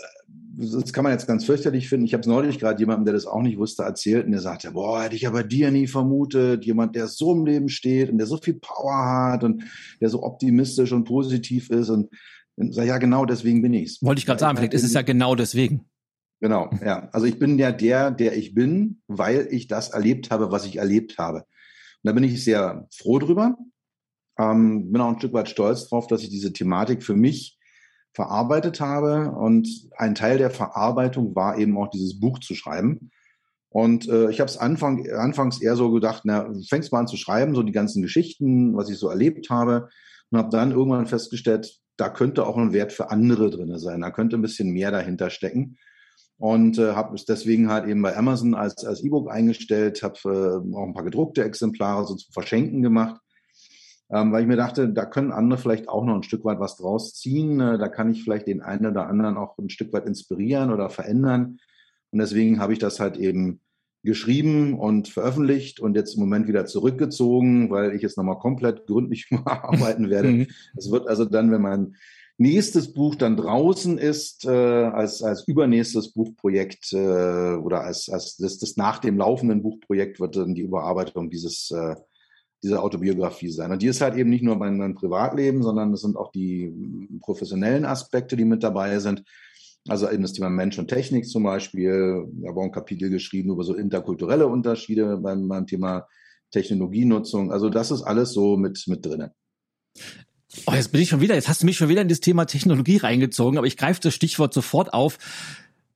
das kann man jetzt ganz fürchterlich finden. Ich habe es neulich gerade jemandem, der das auch nicht wusste, erzählt und der sagte, boah, hätte ich aber dir nie vermutet. Jemand, der so im Leben steht und der so viel Power hat und der so optimistisch und positiv ist. Und Sag ja, genau deswegen bin ich's. Wollte ich gerade sagen, vielleicht ist es ja genau deswegen. Genau, ja. Also ich bin ja der, der ich bin, weil ich das erlebt habe, was ich erlebt habe. Und da bin ich sehr froh drüber. Ähm, bin auch ein Stück weit stolz drauf, dass ich diese Thematik für mich verarbeitet habe. Und ein Teil der Verarbeitung war eben auch dieses Buch zu schreiben. Und äh, ich habe es Anfang, anfangs eher so gedacht, na, fängst mal an zu schreiben, so die ganzen Geschichten, was ich so erlebt habe. Und habe dann irgendwann festgestellt, da könnte auch ein Wert für andere drin sein. Da könnte ein bisschen mehr dahinter stecken und äh, habe es deswegen halt eben bei Amazon als als E-Book eingestellt, habe äh, auch ein paar gedruckte Exemplare so zum Verschenken gemacht, ähm, weil ich mir dachte, da können andere vielleicht auch noch ein Stück weit was draus ziehen, äh, da kann ich vielleicht den einen oder anderen auch ein Stück weit inspirieren oder verändern und deswegen habe ich das halt eben geschrieben und veröffentlicht und jetzt im Moment wieder zurückgezogen, weil ich jetzt nochmal komplett gründlich arbeiten werde. Mhm. Es wird also dann, wenn man nächstes Buch dann draußen ist, äh, als, als übernächstes Buchprojekt äh, oder als, als das, das nach dem laufenden Buchprojekt wird dann die Überarbeitung dieses, äh, dieser Autobiografie sein. Und die ist halt eben nicht nur mein, mein Privatleben, sondern es sind auch die professionellen Aspekte, die mit dabei sind. Also eben das Thema Mensch und Technik zum Beispiel. Ich habe auch ein Kapitel geschrieben über so interkulturelle Unterschiede beim, beim Thema Technologienutzung. Also das ist alles so mit, mit drinnen. Oh, jetzt bin ich schon wieder, jetzt hast du mich schon wieder in das Thema Technologie reingezogen, aber ich greife das Stichwort sofort auf.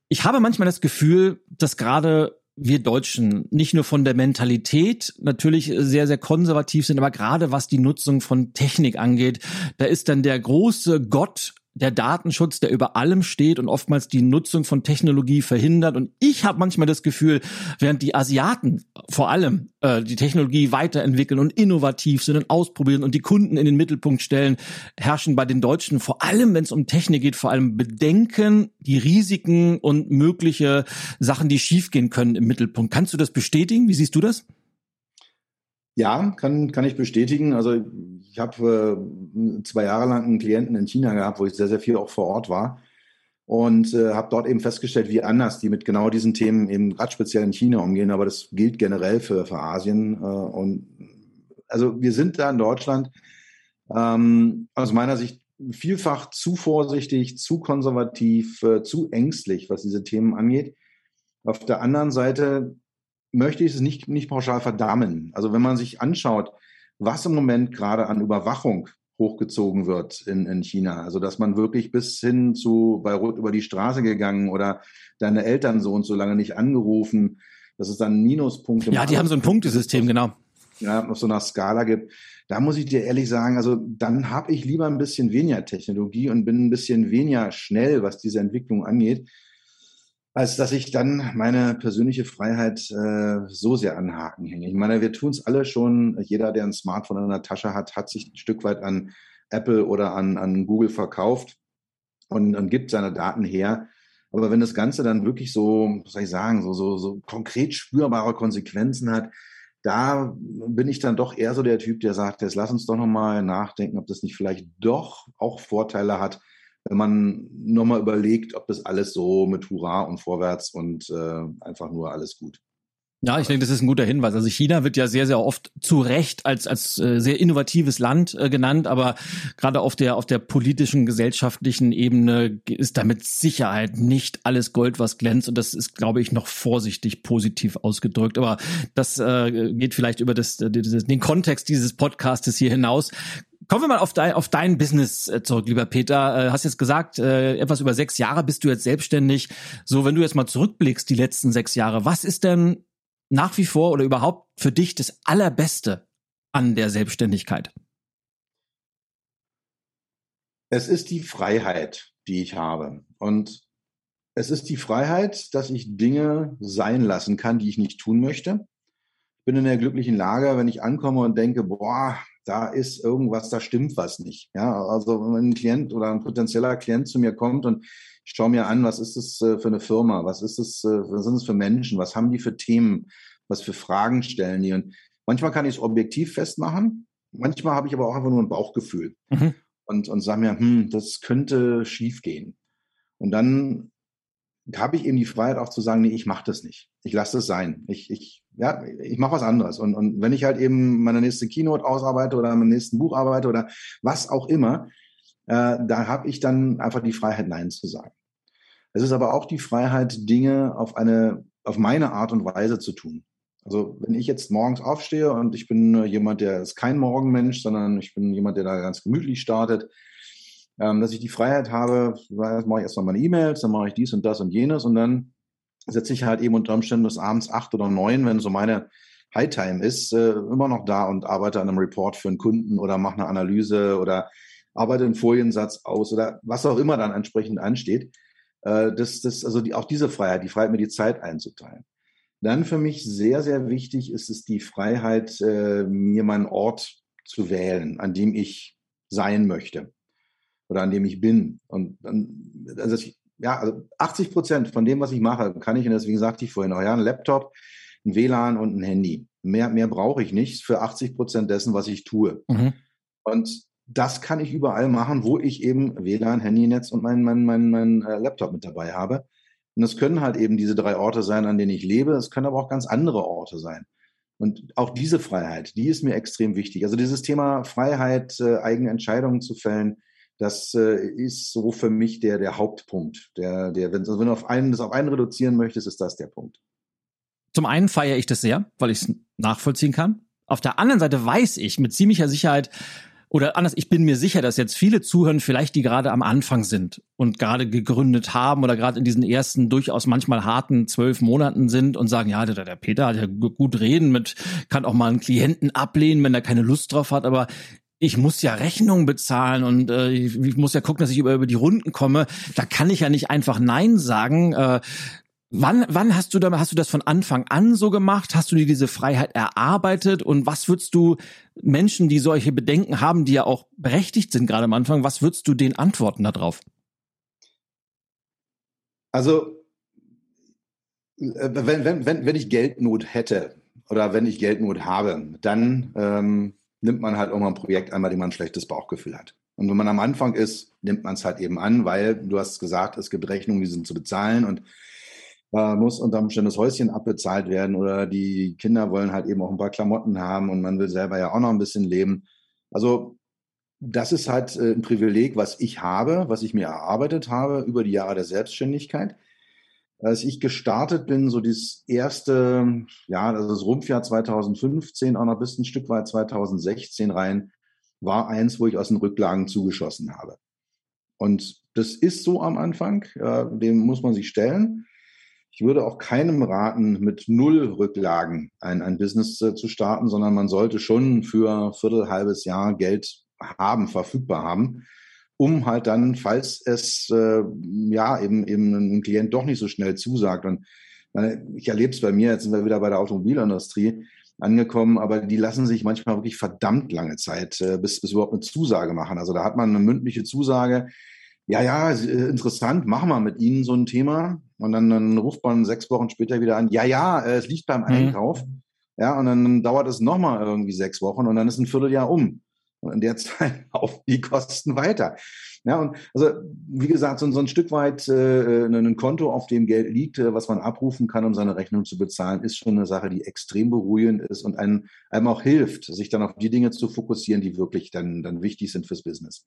Ich habe manchmal das Gefühl, dass gerade wir Deutschen nicht nur von der Mentalität natürlich sehr, sehr konservativ sind, aber gerade was die Nutzung von Technik angeht, da ist dann der große Gott der Datenschutz, der über allem steht und oftmals die Nutzung von Technologie verhindert. Und ich habe manchmal das Gefühl, während die Asiaten vor allem äh, die Technologie weiterentwickeln und innovativ sind und ausprobieren und die Kunden in den Mittelpunkt stellen, herrschen bei den Deutschen vor allem, wenn es um Technik geht, vor allem Bedenken, die Risiken und mögliche Sachen, die schiefgehen können im Mittelpunkt. Kannst du das bestätigen? Wie siehst du das? Ja, kann, kann ich bestätigen. Also ich habe äh, zwei Jahre lang einen Klienten in China gehabt, wo ich sehr, sehr viel auch vor Ort war und äh, habe dort eben festgestellt, wie anders die mit genau diesen Themen eben gerade speziell in China umgehen, aber das gilt generell für, für Asien. Äh, und also wir sind da in Deutschland ähm, aus meiner Sicht vielfach zu vorsichtig, zu konservativ, äh, zu ängstlich, was diese Themen angeht. Auf der anderen Seite möchte ich es nicht, nicht pauschal verdammen. Also wenn man sich anschaut, was im Moment gerade an Überwachung hochgezogen wird in, in China. Also dass man wirklich bis hin zu Beirut über die Straße gegangen oder deine Eltern so und so lange nicht angerufen, dass es dann Minuspunkte Ja, die haben so ein Punktesystem, genau. Ja, auf so einer Skala gibt. Da muss ich dir ehrlich sagen, also dann habe ich lieber ein bisschen weniger Technologie und bin ein bisschen weniger schnell, was diese Entwicklung angeht, als dass ich dann meine persönliche Freiheit äh, so sehr an Haken hänge. Ich meine, wir tun es alle schon. Jeder, der ein Smartphone in der Tasche hat, hat sich ein Stück weit an Apple oder an, an Google verkauft und, und gibt seine Daten her. Aber wenn das Ganze dann wirklich so, was soll ich sagen, so, so, so konkret spürbare Konsequenzen hat, da bin ich dann doch eher so der Typ, der sagt, jetzt lass uns doch nochmal nachdenken, ob das nicht vielleicht doch auch Vorteile hat, wenn man nochmal überlegt, ob das alles so mit Hurra und vorwärts und äh, einfach nur alles gut. Ja, ich denke, das ist ein guter Hinweis. Also China wird ja sehr, sehr oft zu Recht als als äh, sehr innovatives Land äh, genannt, aber gerade auf der auf der politischen, gesellschaftlichen Ebene ist da mit Sicherheit nicht alles Gold, was glänzt. Und das ist, glaube ich, noch vorsichtig positiv ausgedrückt. Aber das äh, geht vielleicht über das, das den Kontext dieses Podcastes hier hinaus. Kommen wir mal auf dein, auf dein Business äh, zurück, lieber Peter. Äh, hast jetzt gesagt, äh, etwas über sechs Jahre bist du jetzt selbstständig. So, wenn du jetzt mal zurückblickst, die letzten sechs Jahre, was ist denn nach wie vor oder überhaupt für dich das Allerbeste an der Selbstständigkeit? Es ist die Freiheit, die ich habe. Und es ist die Freiheit, dass ich Dinge sein lassen kann, die ich nicht tun möchte. Ich bin in der glücklichen Lage, wenn ich ankomme und denke, boah, da ist irgendwas, da stimmt was nicht. Ja, also wenn ein Klient oder ein potenzieller Klient zu mir kommt und ich schaue mir an, was ist das äh, für eine Firma, was ist das, äh, was sind es für Menschen, was haben die für Themen, was für Fragen stellen die. Und manchmal kann ich es objektiv festmachen, manchmal habe ich aber auch einfach nur ein Bauchgefühl mhm. und, und sage mir, hm, das könnte schiefgehen. Und dann habe ich eben die Freiheit auch zu sagen, nee, ich mache das nicht. Ich lasse das sein. Ich, ich, ja, ich mache was anderes. Und, und wenn ich halt eben meine nächste Keynote ausarbeite oder mein nächsten Buch arbeite oder was auch immer, äh, da habe ich dann einfach die Freiheit, Nein zu sagen. Es ist aber auch die Freiheit, Dinge auf eine, auf meine Art und Weise zu tun. Also wenn ich jetzt morgens aufstehe und ich bin jemand, der ist kein Morgenmensch, sondern ich bin jemand, der da ganz gemütlich startet, ähm, dass ich die Freiheit habe, mache ich erstmal meine E-Mails, dann mache ich dies und das und jenes und dann setze ich halt eben unter Umständen bis abends acht oder neun, wenn so meine High-Time ist, äh, immer noch da und arbeite an einem Report für einen Kunden oder mache eine Analyse oder arbeite einen Foliensatz aus oder was auch immer dann entsprechend ansteht. Äh, das, das, also die, auch diese Freiheit, die Freiheit, mir die Zeit einzuteilen. Dann für mich sehr, sehr wichtig ist es die Freiheit, äh, mir meinen Ort zu wählen, an dem ich sein möchte oder an dem ich bin. Und dann, also ich, ja, also 80 Prozent von dem, was ich mache, kann ich, und deswegen sagte ich vorhin auch, ja, ein Laptop, ein WLAN und ein Handy. Mehr, mehr brauche ich nicht für 80 Prozent dessen, was ich tue. Mhm. Und das kann ich überall machen, wo ich eben WLAN, Handynetz und mein, mein, mein, mein äh, Laptop mit dabei habe. Und es können halt eben diese drei Orte sein, an denen ich lebe. Es können aber auch ganz andere Orte sein. Und auch diese Freiheit, die ist mir extrem wichtig. Also dieses Thema Freiheit, äh, eigene Entscheidungen zu fällen, das äh, ist so für mich der, der Hauptpunkt. Der, der, wenn, also wenn du auf einen, das auf einen reduzieren möchtest, ist das der Punkt. Zum einen feiere ich das sehr, weil ich es nachvollziehen kann. Auf der anderen Seite weiß ich mit ziemlicher Sicherheit, oder anders, ich bin mir sicher, dass jetzt viele zuhören, vielleicht die gerade am Anfang sind und gerade gegründet haben oder gerade in diesen ersten durchaus manchmal harten zwölf Monaten sind und sagen, ja, der, der Peter hat ja gut reden mit, kann auch mal einen Klienten ablehnen, wenn er keine Lust drauf hat, aber ich muss ja Rechnungen bezahlen und äh, ich muss ja gucken, dass ich über, über die Runden komme. Da kann ich ja nicht einfach Nein sagen. Äh, Wann, wann hast du da, hast du das von Anfang an so gemacht? Hast du dir diese Freiheit erarbeitet? Und was würdest du Menschen, die solche Bedenken haben, die ja auch berechtigt sind gerade am Anfang, was würdest du denen antworten darauf? Also, äh, wenn, wenn, wenn, wenn ich Geldnot hätte oder wenn ich Geldnot habe, dann ähm, nimmt man halt mal ein Projekt einmal, dem man ein schlechtes Bauchgefühl hat. Und wenn man am Anfang ist, nimmt man es halt eben an, weil du hast gesagt, es gibt Rechnungen, die sind zu bezahlen und äh, muss unter Umständen das Häuschen abbezahlt werden oder die Kinder wollen halt eben auch ein paar Klamotten haben und man will selber ja auch noch ein bisschen leben. Also das ist halt äh, ein Privileg, was ich habe, was ich mir erarbeitet habe über die Jahre der Selbstständigkeit. Als ich gestartet bin, so das erste, ja, das Rumpfjahr 2015, auch noch bis ein Stück weit 2016 rein, war eins, wo ich aus den Rücklagen zugeschossen habe. Und das ist so am Anfang, äh, dem muss man sich stellen. Ich würde auch keinem raten, mit null Rücklagen ein, ein Business äh, zu starten, sondern man sollte schon für Viertel, halbes Jahr Geld haben, verfügbar haben, um halt dann, falls es äh, ja eben eben ein Klient doch nicht so schnell zusagt und ich erlebe es bei mir, jetzt sind wir wieder bei der Automobilindustrie angekommen, aber die lassen sich manchmal wirklich verdammt lange Zeit, äh, bis, bis überhaupt eine Zusage machen. Also da hat man eine mündliche Zusage, ja, ja, äh, interessant, machen wir mit Ihnen so ein Thema. Und dann, dann ruft man sechs Wochen später wieder an, ja, ja, äh, es liegt beim mhm. Einkauf. Mhm. Ja, und dann dauert es nochmal irgendwie sechs Wochen und dann ist ein Vierteljahr um. Und in der Zeit laufen die Kosten weiter. Ja, und also wie gesagt, so, ein Stück weit äh, ein Konto, auf dem Geld liegt, äh, was man abrufen kann, um seine Rechnung zu bezahlen, ist schon eine Sache, die extrem beruhigend ist und einem, einem auch hilft, sich dann auf die Dinge zu fokussieren, die wirklich dann, dann wichtig sind fürs Business.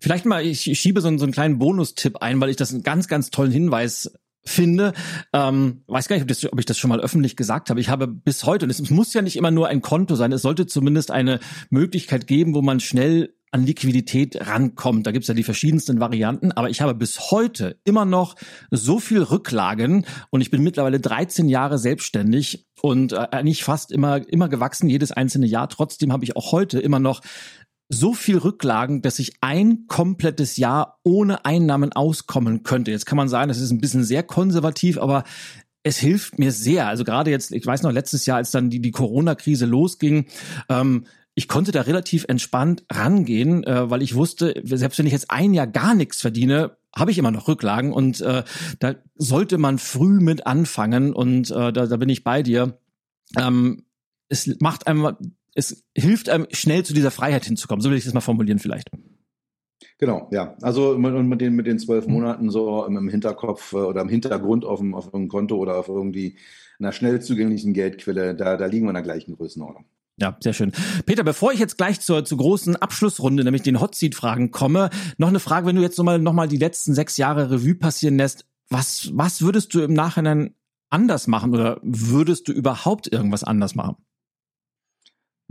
Vielleicht mal, ich schiebe so einen, so einen kleinen Bonustipp ein, weil ich das einen ganz, ganz tollen Hinweis finde. Ähm, weiß gar nicht, ob, das, ob ich das schon mal öffentlich gesagt habe. Ich habe bis heute, und es muss ja nicht immer nur ein Konto sein, es sollte zumindest eine Möglichkeit geben, wo man schnell an Liquidität rankommt. Da gibt's ja die verschiedensten Varianten, aber ich habe bis heute immer noch so viel Rücklagen und ich bin mittlerweile 13 Jahre selbstständig und äh, eigentlich fast immer immer gewachsen jedes einzelne Jahr. Trotzdem habe ich auch heute immer noch so viel Rücklagen, dass ich ein komplettes Jahr ohne Einnahmen auskommen könnte. Jetzt kann man sagen, das ist ein bisschen sehr konservativ, aber es hilft mir sehr. Also gerade jetzt, ich weiß noch, letztes Jahr, als dann die, die Corona-Krise losging, ähm, ich konnte da relativ entspannt rangehen, äh, weil ich wusste, selbst wenn ich jetzt ein Jahr gar nichts verdiene, habe ich immer noch Rücklagen und äh, da sollte man früh mit anfangen und äh, da, da bin ich bei dir. Ähm, es macht einem es hilft einem schnell zu dieser Freiheit hinzukommen. So will ich das mal formulieren vielleicht. Genau, ja. Also mit, mit den mit den zwölf mhm. Monaten so im, Hinterkopf äh, oder im Hintergrund auf dem, auf einem Konto oder auf irgendwie einer schnell zugänglichen Geldquelle, da, da liegen wir in der gleichen Größenordnung. Ja, sehr schön. Peter, bevor ich jetzt gleich zur, zur großen Abschlussrunde, nämlich den Hot Seat Fragen komme, noch eine Frage, wenn du jetzt nochmal noch mal die letzten sechs Jahre Revue passieren lässt, was, was würdest du im Nachhinein anders machen oder würdest du überhaupt irgendwas anders machen?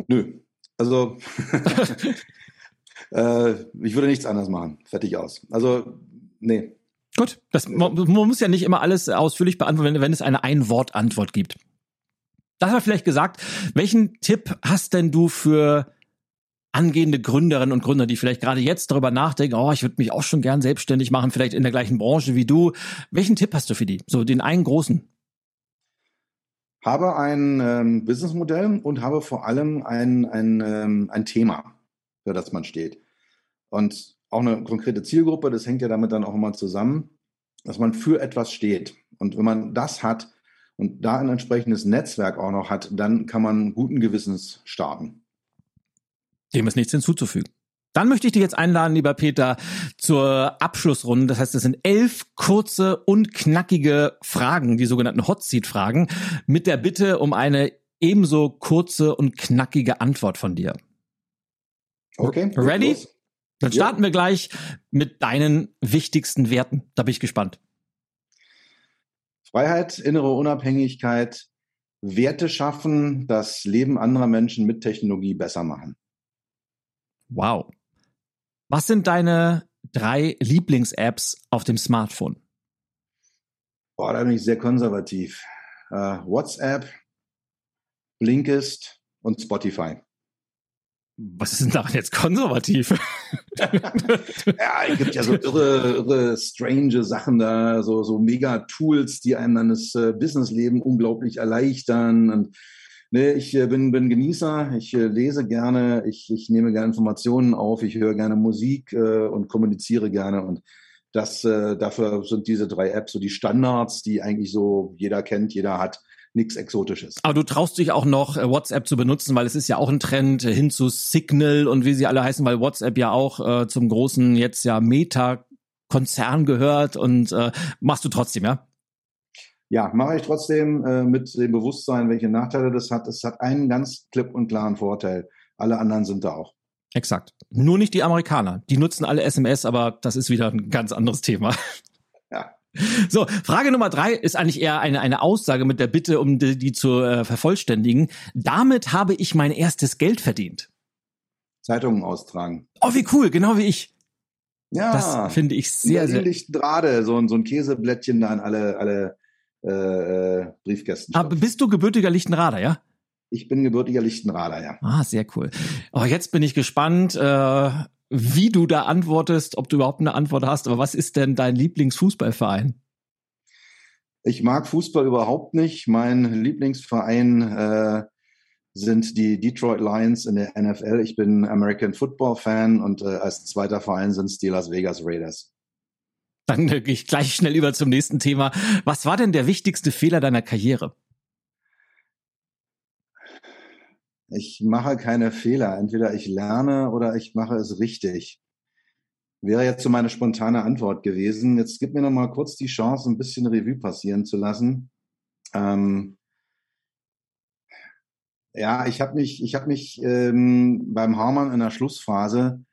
Nö. Also äh, ich würde nichts anders machen. Fertig aus. Also, nee. Gut, das, man, man muss ja nicht immer alles ausführlich beantworten, wenn, wenn es eine Ein-Wort-Antwort gibt. Das war vielleicht gesagt. Welchen Tipp hast denn du für angehende Gründerinnen und Gründer, die vielleicht gerade jetzt darüber nachdenken, oh, ich würde mich auch schon gern selbstständig machen, vielleicht in der gleichen Branche wie du. Welchen Tipp hast du für die? So den einen großen. Habe ein ähm, Businessmodell und habe vor allem ein, ein, ähm, ein Thema, für das man steht. Und auch eine konkrete Zielgruppe, das hängt ja damit dann auch immer zusammen, dass man für etwas steht. Und wenn man das hat, und da ein entsprechendes Netzwerk auch noch hat, dann kann man guten Gewissens starten. Dem ist nichts hinzuzufügen. Dann möchte ich dich jetzt einladen, lieber Peter, zur Abschlussrunde. Das heißt, es sind elf kurze und knackige Fragen, die sogenannten Hot Seat Fragen, mit der Bitte um eine ebenso kurze und knackige Antwort von dir. Okay. Ready? Dann starten ja. wir gleich mit deinen wichtigsten Werten. Da bin ich gespannt. Freiheit, innere Unabhängigkeit, Werte schaffen, das Leben anderer Menschen mit Technologie besser machen. Wow. Was sind deine drei Lieblings-Apps auf dem Smartphone? Boah, da bin ich sehr konservativ. Uh, WhatsApp, Blinkist und Spotify. Was ist denn daran jetzt konservativ? ja, es gibt ja so irre, irre, strange Sachen da, so, so Mega-Tools, die einem dann das äh, Businessleben unglaublich erleichtern. Und ne, ich äh, bin, bin Genießer, ich äh, lese gerne, ich, ich nehme gerne Informationen auf, ich höre gerne Musik äh, und kommuniziere gerne. Und das, dafür sind diese drei Apps so die Standards, die eigentlich so jeder kennt, jeder hat nichts Exotisches. Aber du traust dich auch noch WhatsApp zu benutzen, weil es ist ja auch ein Trend hin zu Signal und wie sie alle heißen, weil WhatsApp ja auch äh, zum großen jetzt ja Meta-Konzern gehört und äh, machst du trotzdem, ja? Ja, mache ich trotzdem äh, mit dem Bewusstsein, welche Nachteile das hat. Es hat einen ganz klipp und klaren Vorteil. Alle anderen sind da auch. Exakt. Nur nicht die Amerikaner. Die nutzen alle SMS, aber das ist wieder ein ganz anderes Thema. So, Frage Nummer drei ist eigentlich eher eine, eine Aussage mit der Bitte, um die, die zu äh, vervollständigen. Damit habe ich mein erstes Geld verdient. Zeitungen austragen. Oh, wie cool, genau wie ich. Ja. Das finde ich sehr, sehr. gerade so, ein so ein Käseblättchen da an alle, alle äh, äh Briefkästen. Aber bist du gebürtiger Lichtenrader, ja? Ich bin gebürtiger Lichtenrader, ja. Ah, sehr cool. Oh, jetzt bin ich gespannt. Äh, wie du da antwortest, ob du überhaupt eine Antwort hast. Aber was ist denn dein Lieblingsfußballverein? Ich mag Fußball überhaupt nicht. Mein Lieblingsverein äh, sind die Detroit Lions in der NFL. Ich bin American Football Fan und äh, als zweiter Verein sind es die Las Vegas Raiders. Dann gehe ich gleich schnell über zum nächsten Thema. Was war denn der wichtigste Fehler deiner Karriere? Ich mache keine Fehler. Entweder ich lerne oder ich mache es richtig. Wäre jetzt so meine spontane Antwort gewesen. Jetzt gib mir noch mal kurz die Chance, ein bisschen Revue passieren zu lassen. Ähm ja, ich habe mich, ich habe mich ähm, beim Harman in der Schlussphase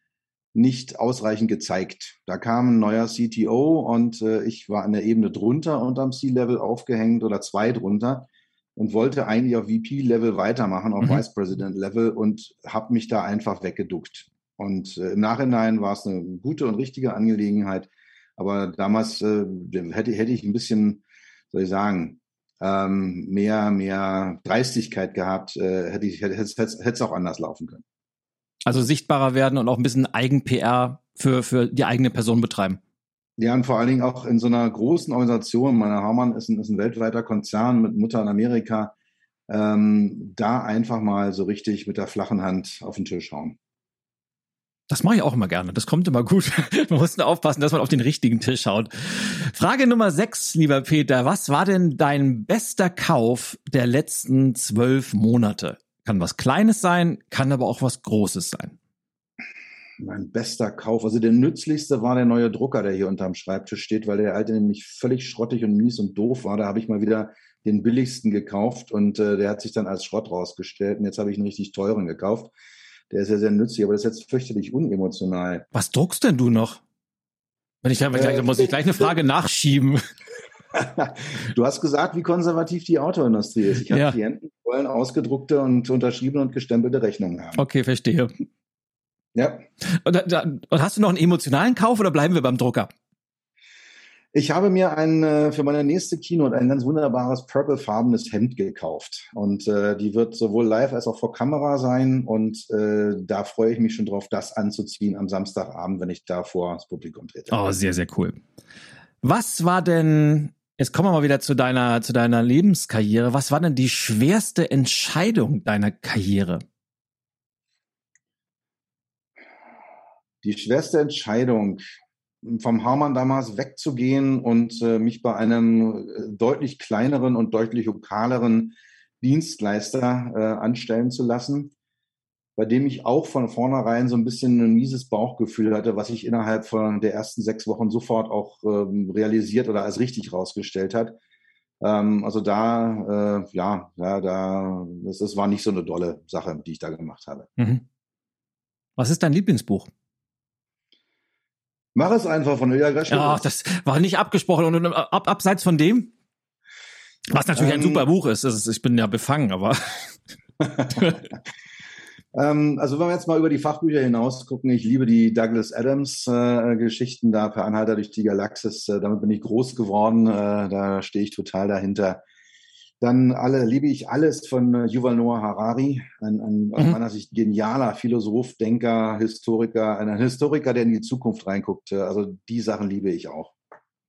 nicht ausreichend gezeigt. Da kam ein neuer CTO und äh, ich war an der Ebene drunter unterm C-Level aufgehängt oder zwei drunter und wollte eigentlich auf VP-Level weitermachen, auf mhm. Vice President-Level und habe mich da einfach weggeduckt. Und äh, im Nachhinein war es eine gute und richtige Angelegenheit. Aber damals äh, hätte, hätte ich ein bisschen, soll ich sagen, ähm, mehr, mehr Dreistigkeit gehabt, äh, hätte ich, hätte, es auch anders laufen können. Also sichtbarer werden und auch ein bisschen Eigen-PR für, für die eigene Person betreiben. Ja, und vor allen Dingen auch in so einer großen Organisation, meine Harman ist ein, ist ein weltweiter Konzern mit Mutter in Amerika, ähm, da einfach mal so richtig mit der flachen Hand auf den Tisch hauen. Das mache ich auch immer gerne. Das kommt immer gut. man muss nur aufpassen, dass man auf den richtigen Tisch haut. Frage Nummer sechs, lieber Peter. Was war denn dein bester Kauf der letzten zwölf Monate? Kann was Kleines sein, kann aber auch was Großes sein mein bester Kauf. Also der nützlichste war der neue Drucker, der hier unterm Schreibtisch steht, weil der alte nämlich völlig schrottig und mies und doof war. Da habe ich mal wieder den billigsten gekauft und äh, der hat sich dann als Schrott rausgestellt. Und jetzt habe ich einen richtig teuren gekauft. Der ist ja sehr nützlich, aber das ist jetzt fürchterlich unemotional. Was druckst denn du noch? Wenn ich, äh, da muss ich gleich eine Frage nachschieben. du hast gesagt, wie konservativ die Autoindustrie ist. Ich habe ja. Klienten, die wollen ausgedruckte und unterschriebene und gestempelte Rechnungen haben. Okay, verstehe. Ja. Und, und hast du noch einen emotionalen Kauf oder bleiben wir beim Drucker? Ich habe mir ein, äh, für meine nächste Keynote ein ganz wunderbares purplefarbenes Hemd gekauft. Und äh, die wird sowohl live als auch vor Kamera sein. Und äh, da freue ich mich schon drauf, das anzuziehen am Samstagabend, wenn ich da vor das Publikum trete. Oh, sehr, sehr cool. Was war denn, jetzt kommen wir mal wieder zu deiner, zu deiner Lebenskarriere. Was war denn die schwerste Entscheidung deiner Karriere? Die schwerste Entscheidung, vom Hamann damals wegzugehen und äh, mich bei einem äh, deutlich kleineren und deutlich lokaleren Dienstleister äh, anstellen zu lassen, bei dem ich auch von vornherein so ein bisschen ein mieses Bauchgefühl hatte, was sich innerhalb von der ersten sechs Wochen sofort auch ähm, realisiert oder als richtig rausgestellt hat. Ähm, also da, äh, ja, ja, da, das, das war nicht so eine dolle Sache, die ich da gemacht habe. Mhm. Was ist dein Lieblingsbuch? Mach es einfach von Ilja Greschke. Ach, das war nicht abgesprochen. Und ab, abseits von dem, was natürlich ähm, ein super Buch ist, ist, ich bin ja befangen, aber. ähm, also wenn wir jetzt mal über die Fachbücher hinaus gucken, ich liebe die Douglas Adams äh, Geschichten da per Anhalter durch die Galaxis. Äh, damit bin ich groß geworden. Äh, da stehe ich total dahinter. Dann alle liebe ich alles von äh, Yuval Noah Harari, ein, ein mhm. aus meiner Sicht genialer Philosoph, Denker, Historiker, ein Historiker, der in die Zukunft reinguckt. Äh, also die Sachen liebe ich auch.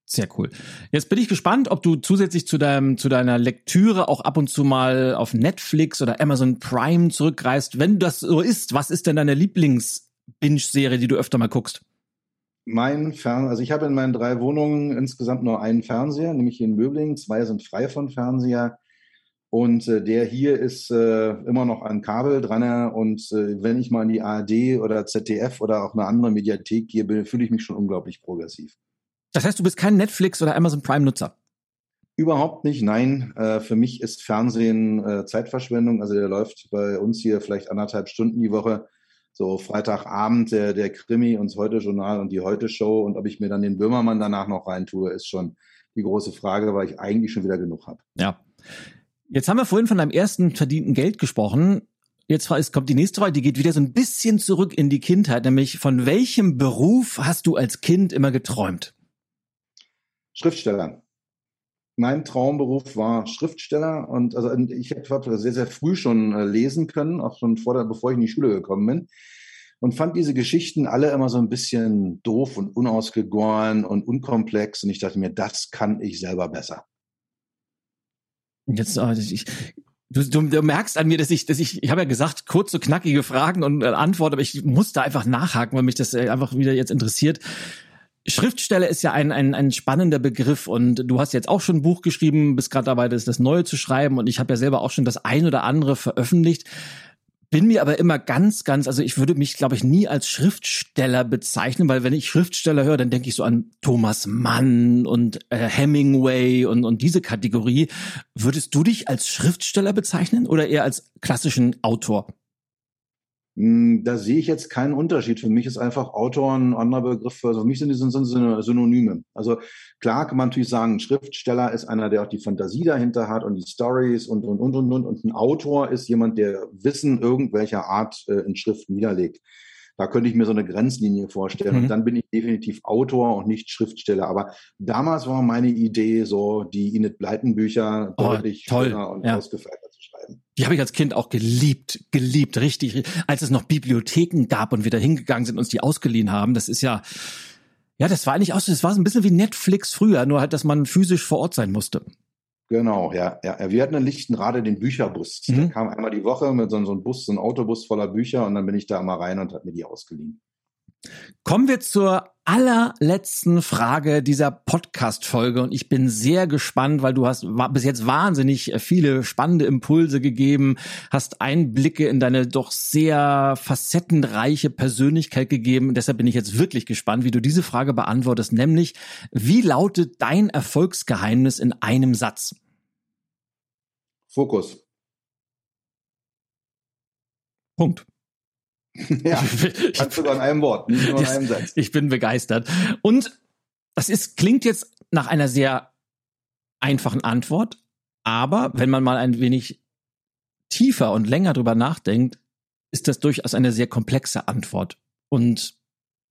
Sehr cool. Jetzt bin ich gespannt, ob du zusätzlich zu deinem zu deiner Lektüre auch ab und zu mal auf Netflix oder Amazon Prime zurückreist. Wenn das so ist, was ist denn deine Lieblings-Binge-Serie, die du öfter mal guckst? Mein Fernseher, also ich habe in meinen drei Wohnungen insgesamt nur einen Fernseher, nämlich hier in Möblingen. Zwei sind frei von Fernseher. Und äh, der hier ist äh, immer noch an Kabel dran. Und äh, wenn ich mal in die ARD oder ZDF oder auch eine andere Mediathek gehe, fühle ich mich schon unglaublich progressiv. Das heißt, du bist kein Netflix oder Amazon Prime-Nutzer? Überhaupt nicht, nein. Äh, für mich ist Fernsehen äh, Zeitverschwendung. Also der läuft bei uns hier vielleicht anderthalb Stunden die Woche. So Freitagabend der, der Krimi und das Heute-Journal und die Heute-Show. Und ob ich mir dann den Böhmermann danach noch reintue, ist schon die große Frage, weil ich eigentlich schon wieder genug habe. Ja. Jetzt haben wir vorhin von deinem ersten verdienten Geld gesprochen. Jetzt kommt die nächste Frage, die geht wieder so ein bisschen zurück in die Kindheit, nämlich von welchem Beruf hast du als Kind immer geträumt? Schriftsteller. Mein Traumberuf war Schriftsteller und also ich habe sehr, sehr früh schon äh, lesen können, auch schon vor der, bevor ich in die Schule gekommen bin und fand diese Geschichten alle immer so ein bisschen doof und unausgegoren und unkomplex und ich dachte mir, das kann ich selber besser. Jetzt, äh, ich, du, du, merkst an mir, dass ich, dass ich, ich habe ja gesagt, kurze, knackige Fragen und äh, Antwort, aber ich muss da einfach nachhaken, weil mich das äh, einfach wieder jetzt interessiert. Schriftsteller ist ja ein, ein, ein spannender Begriff und du hast jetzt auch schon ein Buch geschrieben, bist gerade dabei, das, das Neue zu schreiben und ich habe ja selber auch schon das ein oder andere veröffentlicht bin mir aber immer ganz, ganz, also ich würde mich, glaube ich, nie als Schriftsteller bezeichnen, weil wenn ich Schriftsteller höre, dann denke ich so an Thomas Mann und äh, Hemingway und, und diese Kategorie. Würdest du dich als Schriftsteller bezeichnen oder eher als klassischen Autor? Hm, da sehe ich jetzt keinen Unterschied. Für mich ist einfach Autor ein anderer Begriff. Also für mich sind die sind Synonyme. Also klar kann man natürlich sagen, ein Schriftsteller ist einer, der auch die Fantasie dahinter hat und die Stories und, und, und, und, und. Und ein Autor ist jemand, der Wissen irgendwelcher Art äh, in Schrift niederlegt. Da könnte ich mir so eine Grenzlinie vorstellen. Mhm. Und dann bin ich definitiv Autor und nicht Schriftsteller. Aber damals war meine Idee so, die Inet Bleiten Bücher oh, deutlich toll. und ja. schreiben. Die habe ich als Kind auch geliebt, geliebt, richtig. Als es noch Bibliotheken gab und wir da hingegangen sind, uns die ausgeliehen haben, das ist ja, ja, das war eigentlich auch so, das war so ein bisschen wie Netflix früher, nur halt, dass man physisch vor Ort sein musste. Genau, ja, ja. Wir hatten in Lichtenrade den Bücherbus. Mhm. Der kam einmal die Woche mit so, so einem Bus, so einem Autobus voller Bücher und dann bin ich da mal rein und habe mir die ausgeliehen. Kommen wir zur allerletzten Frage dieser Podcast-Folge und ich bin sehr gespannt, weil du hast bis jetzt wahnsinnig viele spannende Impulse gegeben, hast Einblicke in deine doch sehr facettenreiche Persönlichkeit gegeben. Und deshalb bin ich jetzt wirklich gespannt, wie du diese Frage beantwortest, nämlich wie lautet dein Erfolgsgeheimnis in einem Satz? Fokus. Punkt. ja, kannst sogar in einem Wort, nicht nur in einem Satz. Ich bin begeistert. Und das ist, klingt jetzt nach einer sehr einfachen Antwort, aber wenn man mal ein wenig tiefer und länger drüber nachdenkt, ist das durchaus eine sehr komplexe Antwort. Und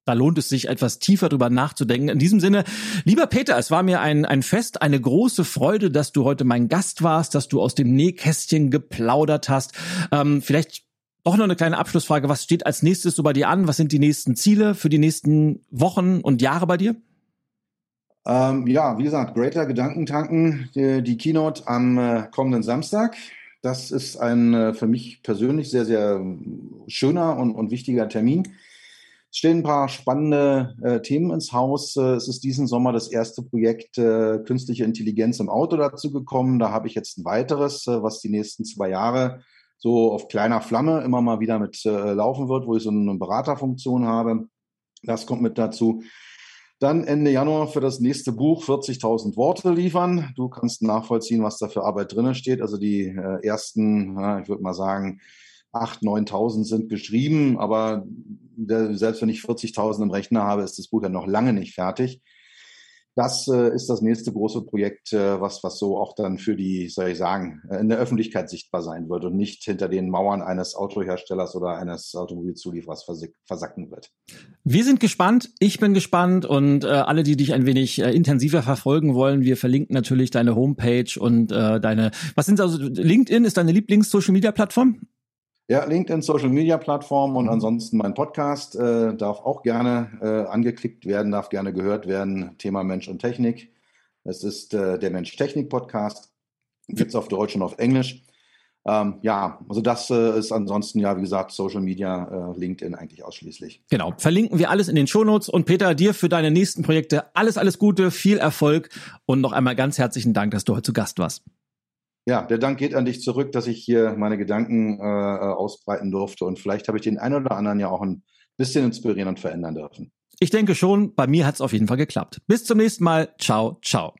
da lohnt es sich, etwas tiefer drüber nachzudenken. In diesem Sinne, lieber Peter, es war mir ein, ein Fest, eine große Freude, dass du heute mein Gast warst, dass du aus dem Nähkästchen geplaudert hast. Ähm, vielleicht auch noch eine kleine Abschlussfrage. Was steht als nächstes so bei dir an? Was sind die nächsten Ziele für die nächsten Wochen und Jahre bei dir? Ähm, ja, wie gesagt, Greater Gedankentanken, die, die Keynote am äh, kommenden Samstag. Das ist ein äh, für mich persönlich sehr, sehr schöner und, und wichtiger Termin. Es stehen ein paar spannende äh, Themen ins Haus. Äh, es ist diesen Sommer das erste Projekt äh, Künstliche Intelligenz im Auto dazu gekommen. Da habe ich jetzt ein weiteres, äh, was die nächsten zwei Jahre so auf kleiner Flamme immer mal wieder mit äh, laufen wird, wo ich so eine Beraterfunktion habe. Das kommt mit dazu. Dann Ende Januar für das nächste Buch 40.000 Worte liefern. Du kannst nachvollziehen, was da für Arbeit drinnen steht. Also die äh, ersten, ja, ich würde mal sagen, 8.000, 9.000 sind geschrieben, aber der, selbst wenn ich 40.000 im Rechner habe, ist das Buch ja noch lange nicht fertig. Das äh, ist das nächste große Projekt, äh, was, was so auch dann für die, soll ich sagen, äh, in der Öffentlichkeit sichtbar sein wird und nicht hinter den Mauern eines Autoherstellers oder eines Automobilzulieferers versacken wird. Wir sind gespannt, ich bin gespannt und äh, alle, die dich ein wenig äh, intensiver verfolgen wollen, wir verlinken natürlich deine Homepage und äh, deine, was sind also, LinkedIn ist deine Lieblings-Social-Media-Plattform? Ja, LinkedIn, Social Media Plattform und mhm. ansonsten mein Podcast äh, darf auch gerne äh, angeklickt werden, darf gerne gehört werden. Thema Mensch und Technik. Es ist äh, der Mensch-Technik-Podcast. Gibt es auf Deutsch und auf Englisch. Ähm, ja, also das äh, ist ansonsten ja, wie gesagt, Social Media, äh, LinkedIn eigentlich ausschließlich. Genau, verlinken wir alles in den Shownotes. Und Peter, dir für deine nächsten Projekte alles, alles Gute, viel Erfolg und noch einmal ganz herzlichen Dank, dass du heute zu Gast warst. Ja, der Dank geht an dich zurück, dass ich hier meine Gedanken äh, ausbreiten durfte und vielleicht habe ich den einen oder anderen ja auch ein bisschen inspirieren und verändern dürfen. Ich denke schon, bei mir hat es auf jeden Fall geklappt. Bis zum nächsten Mal. Ciao, ciao.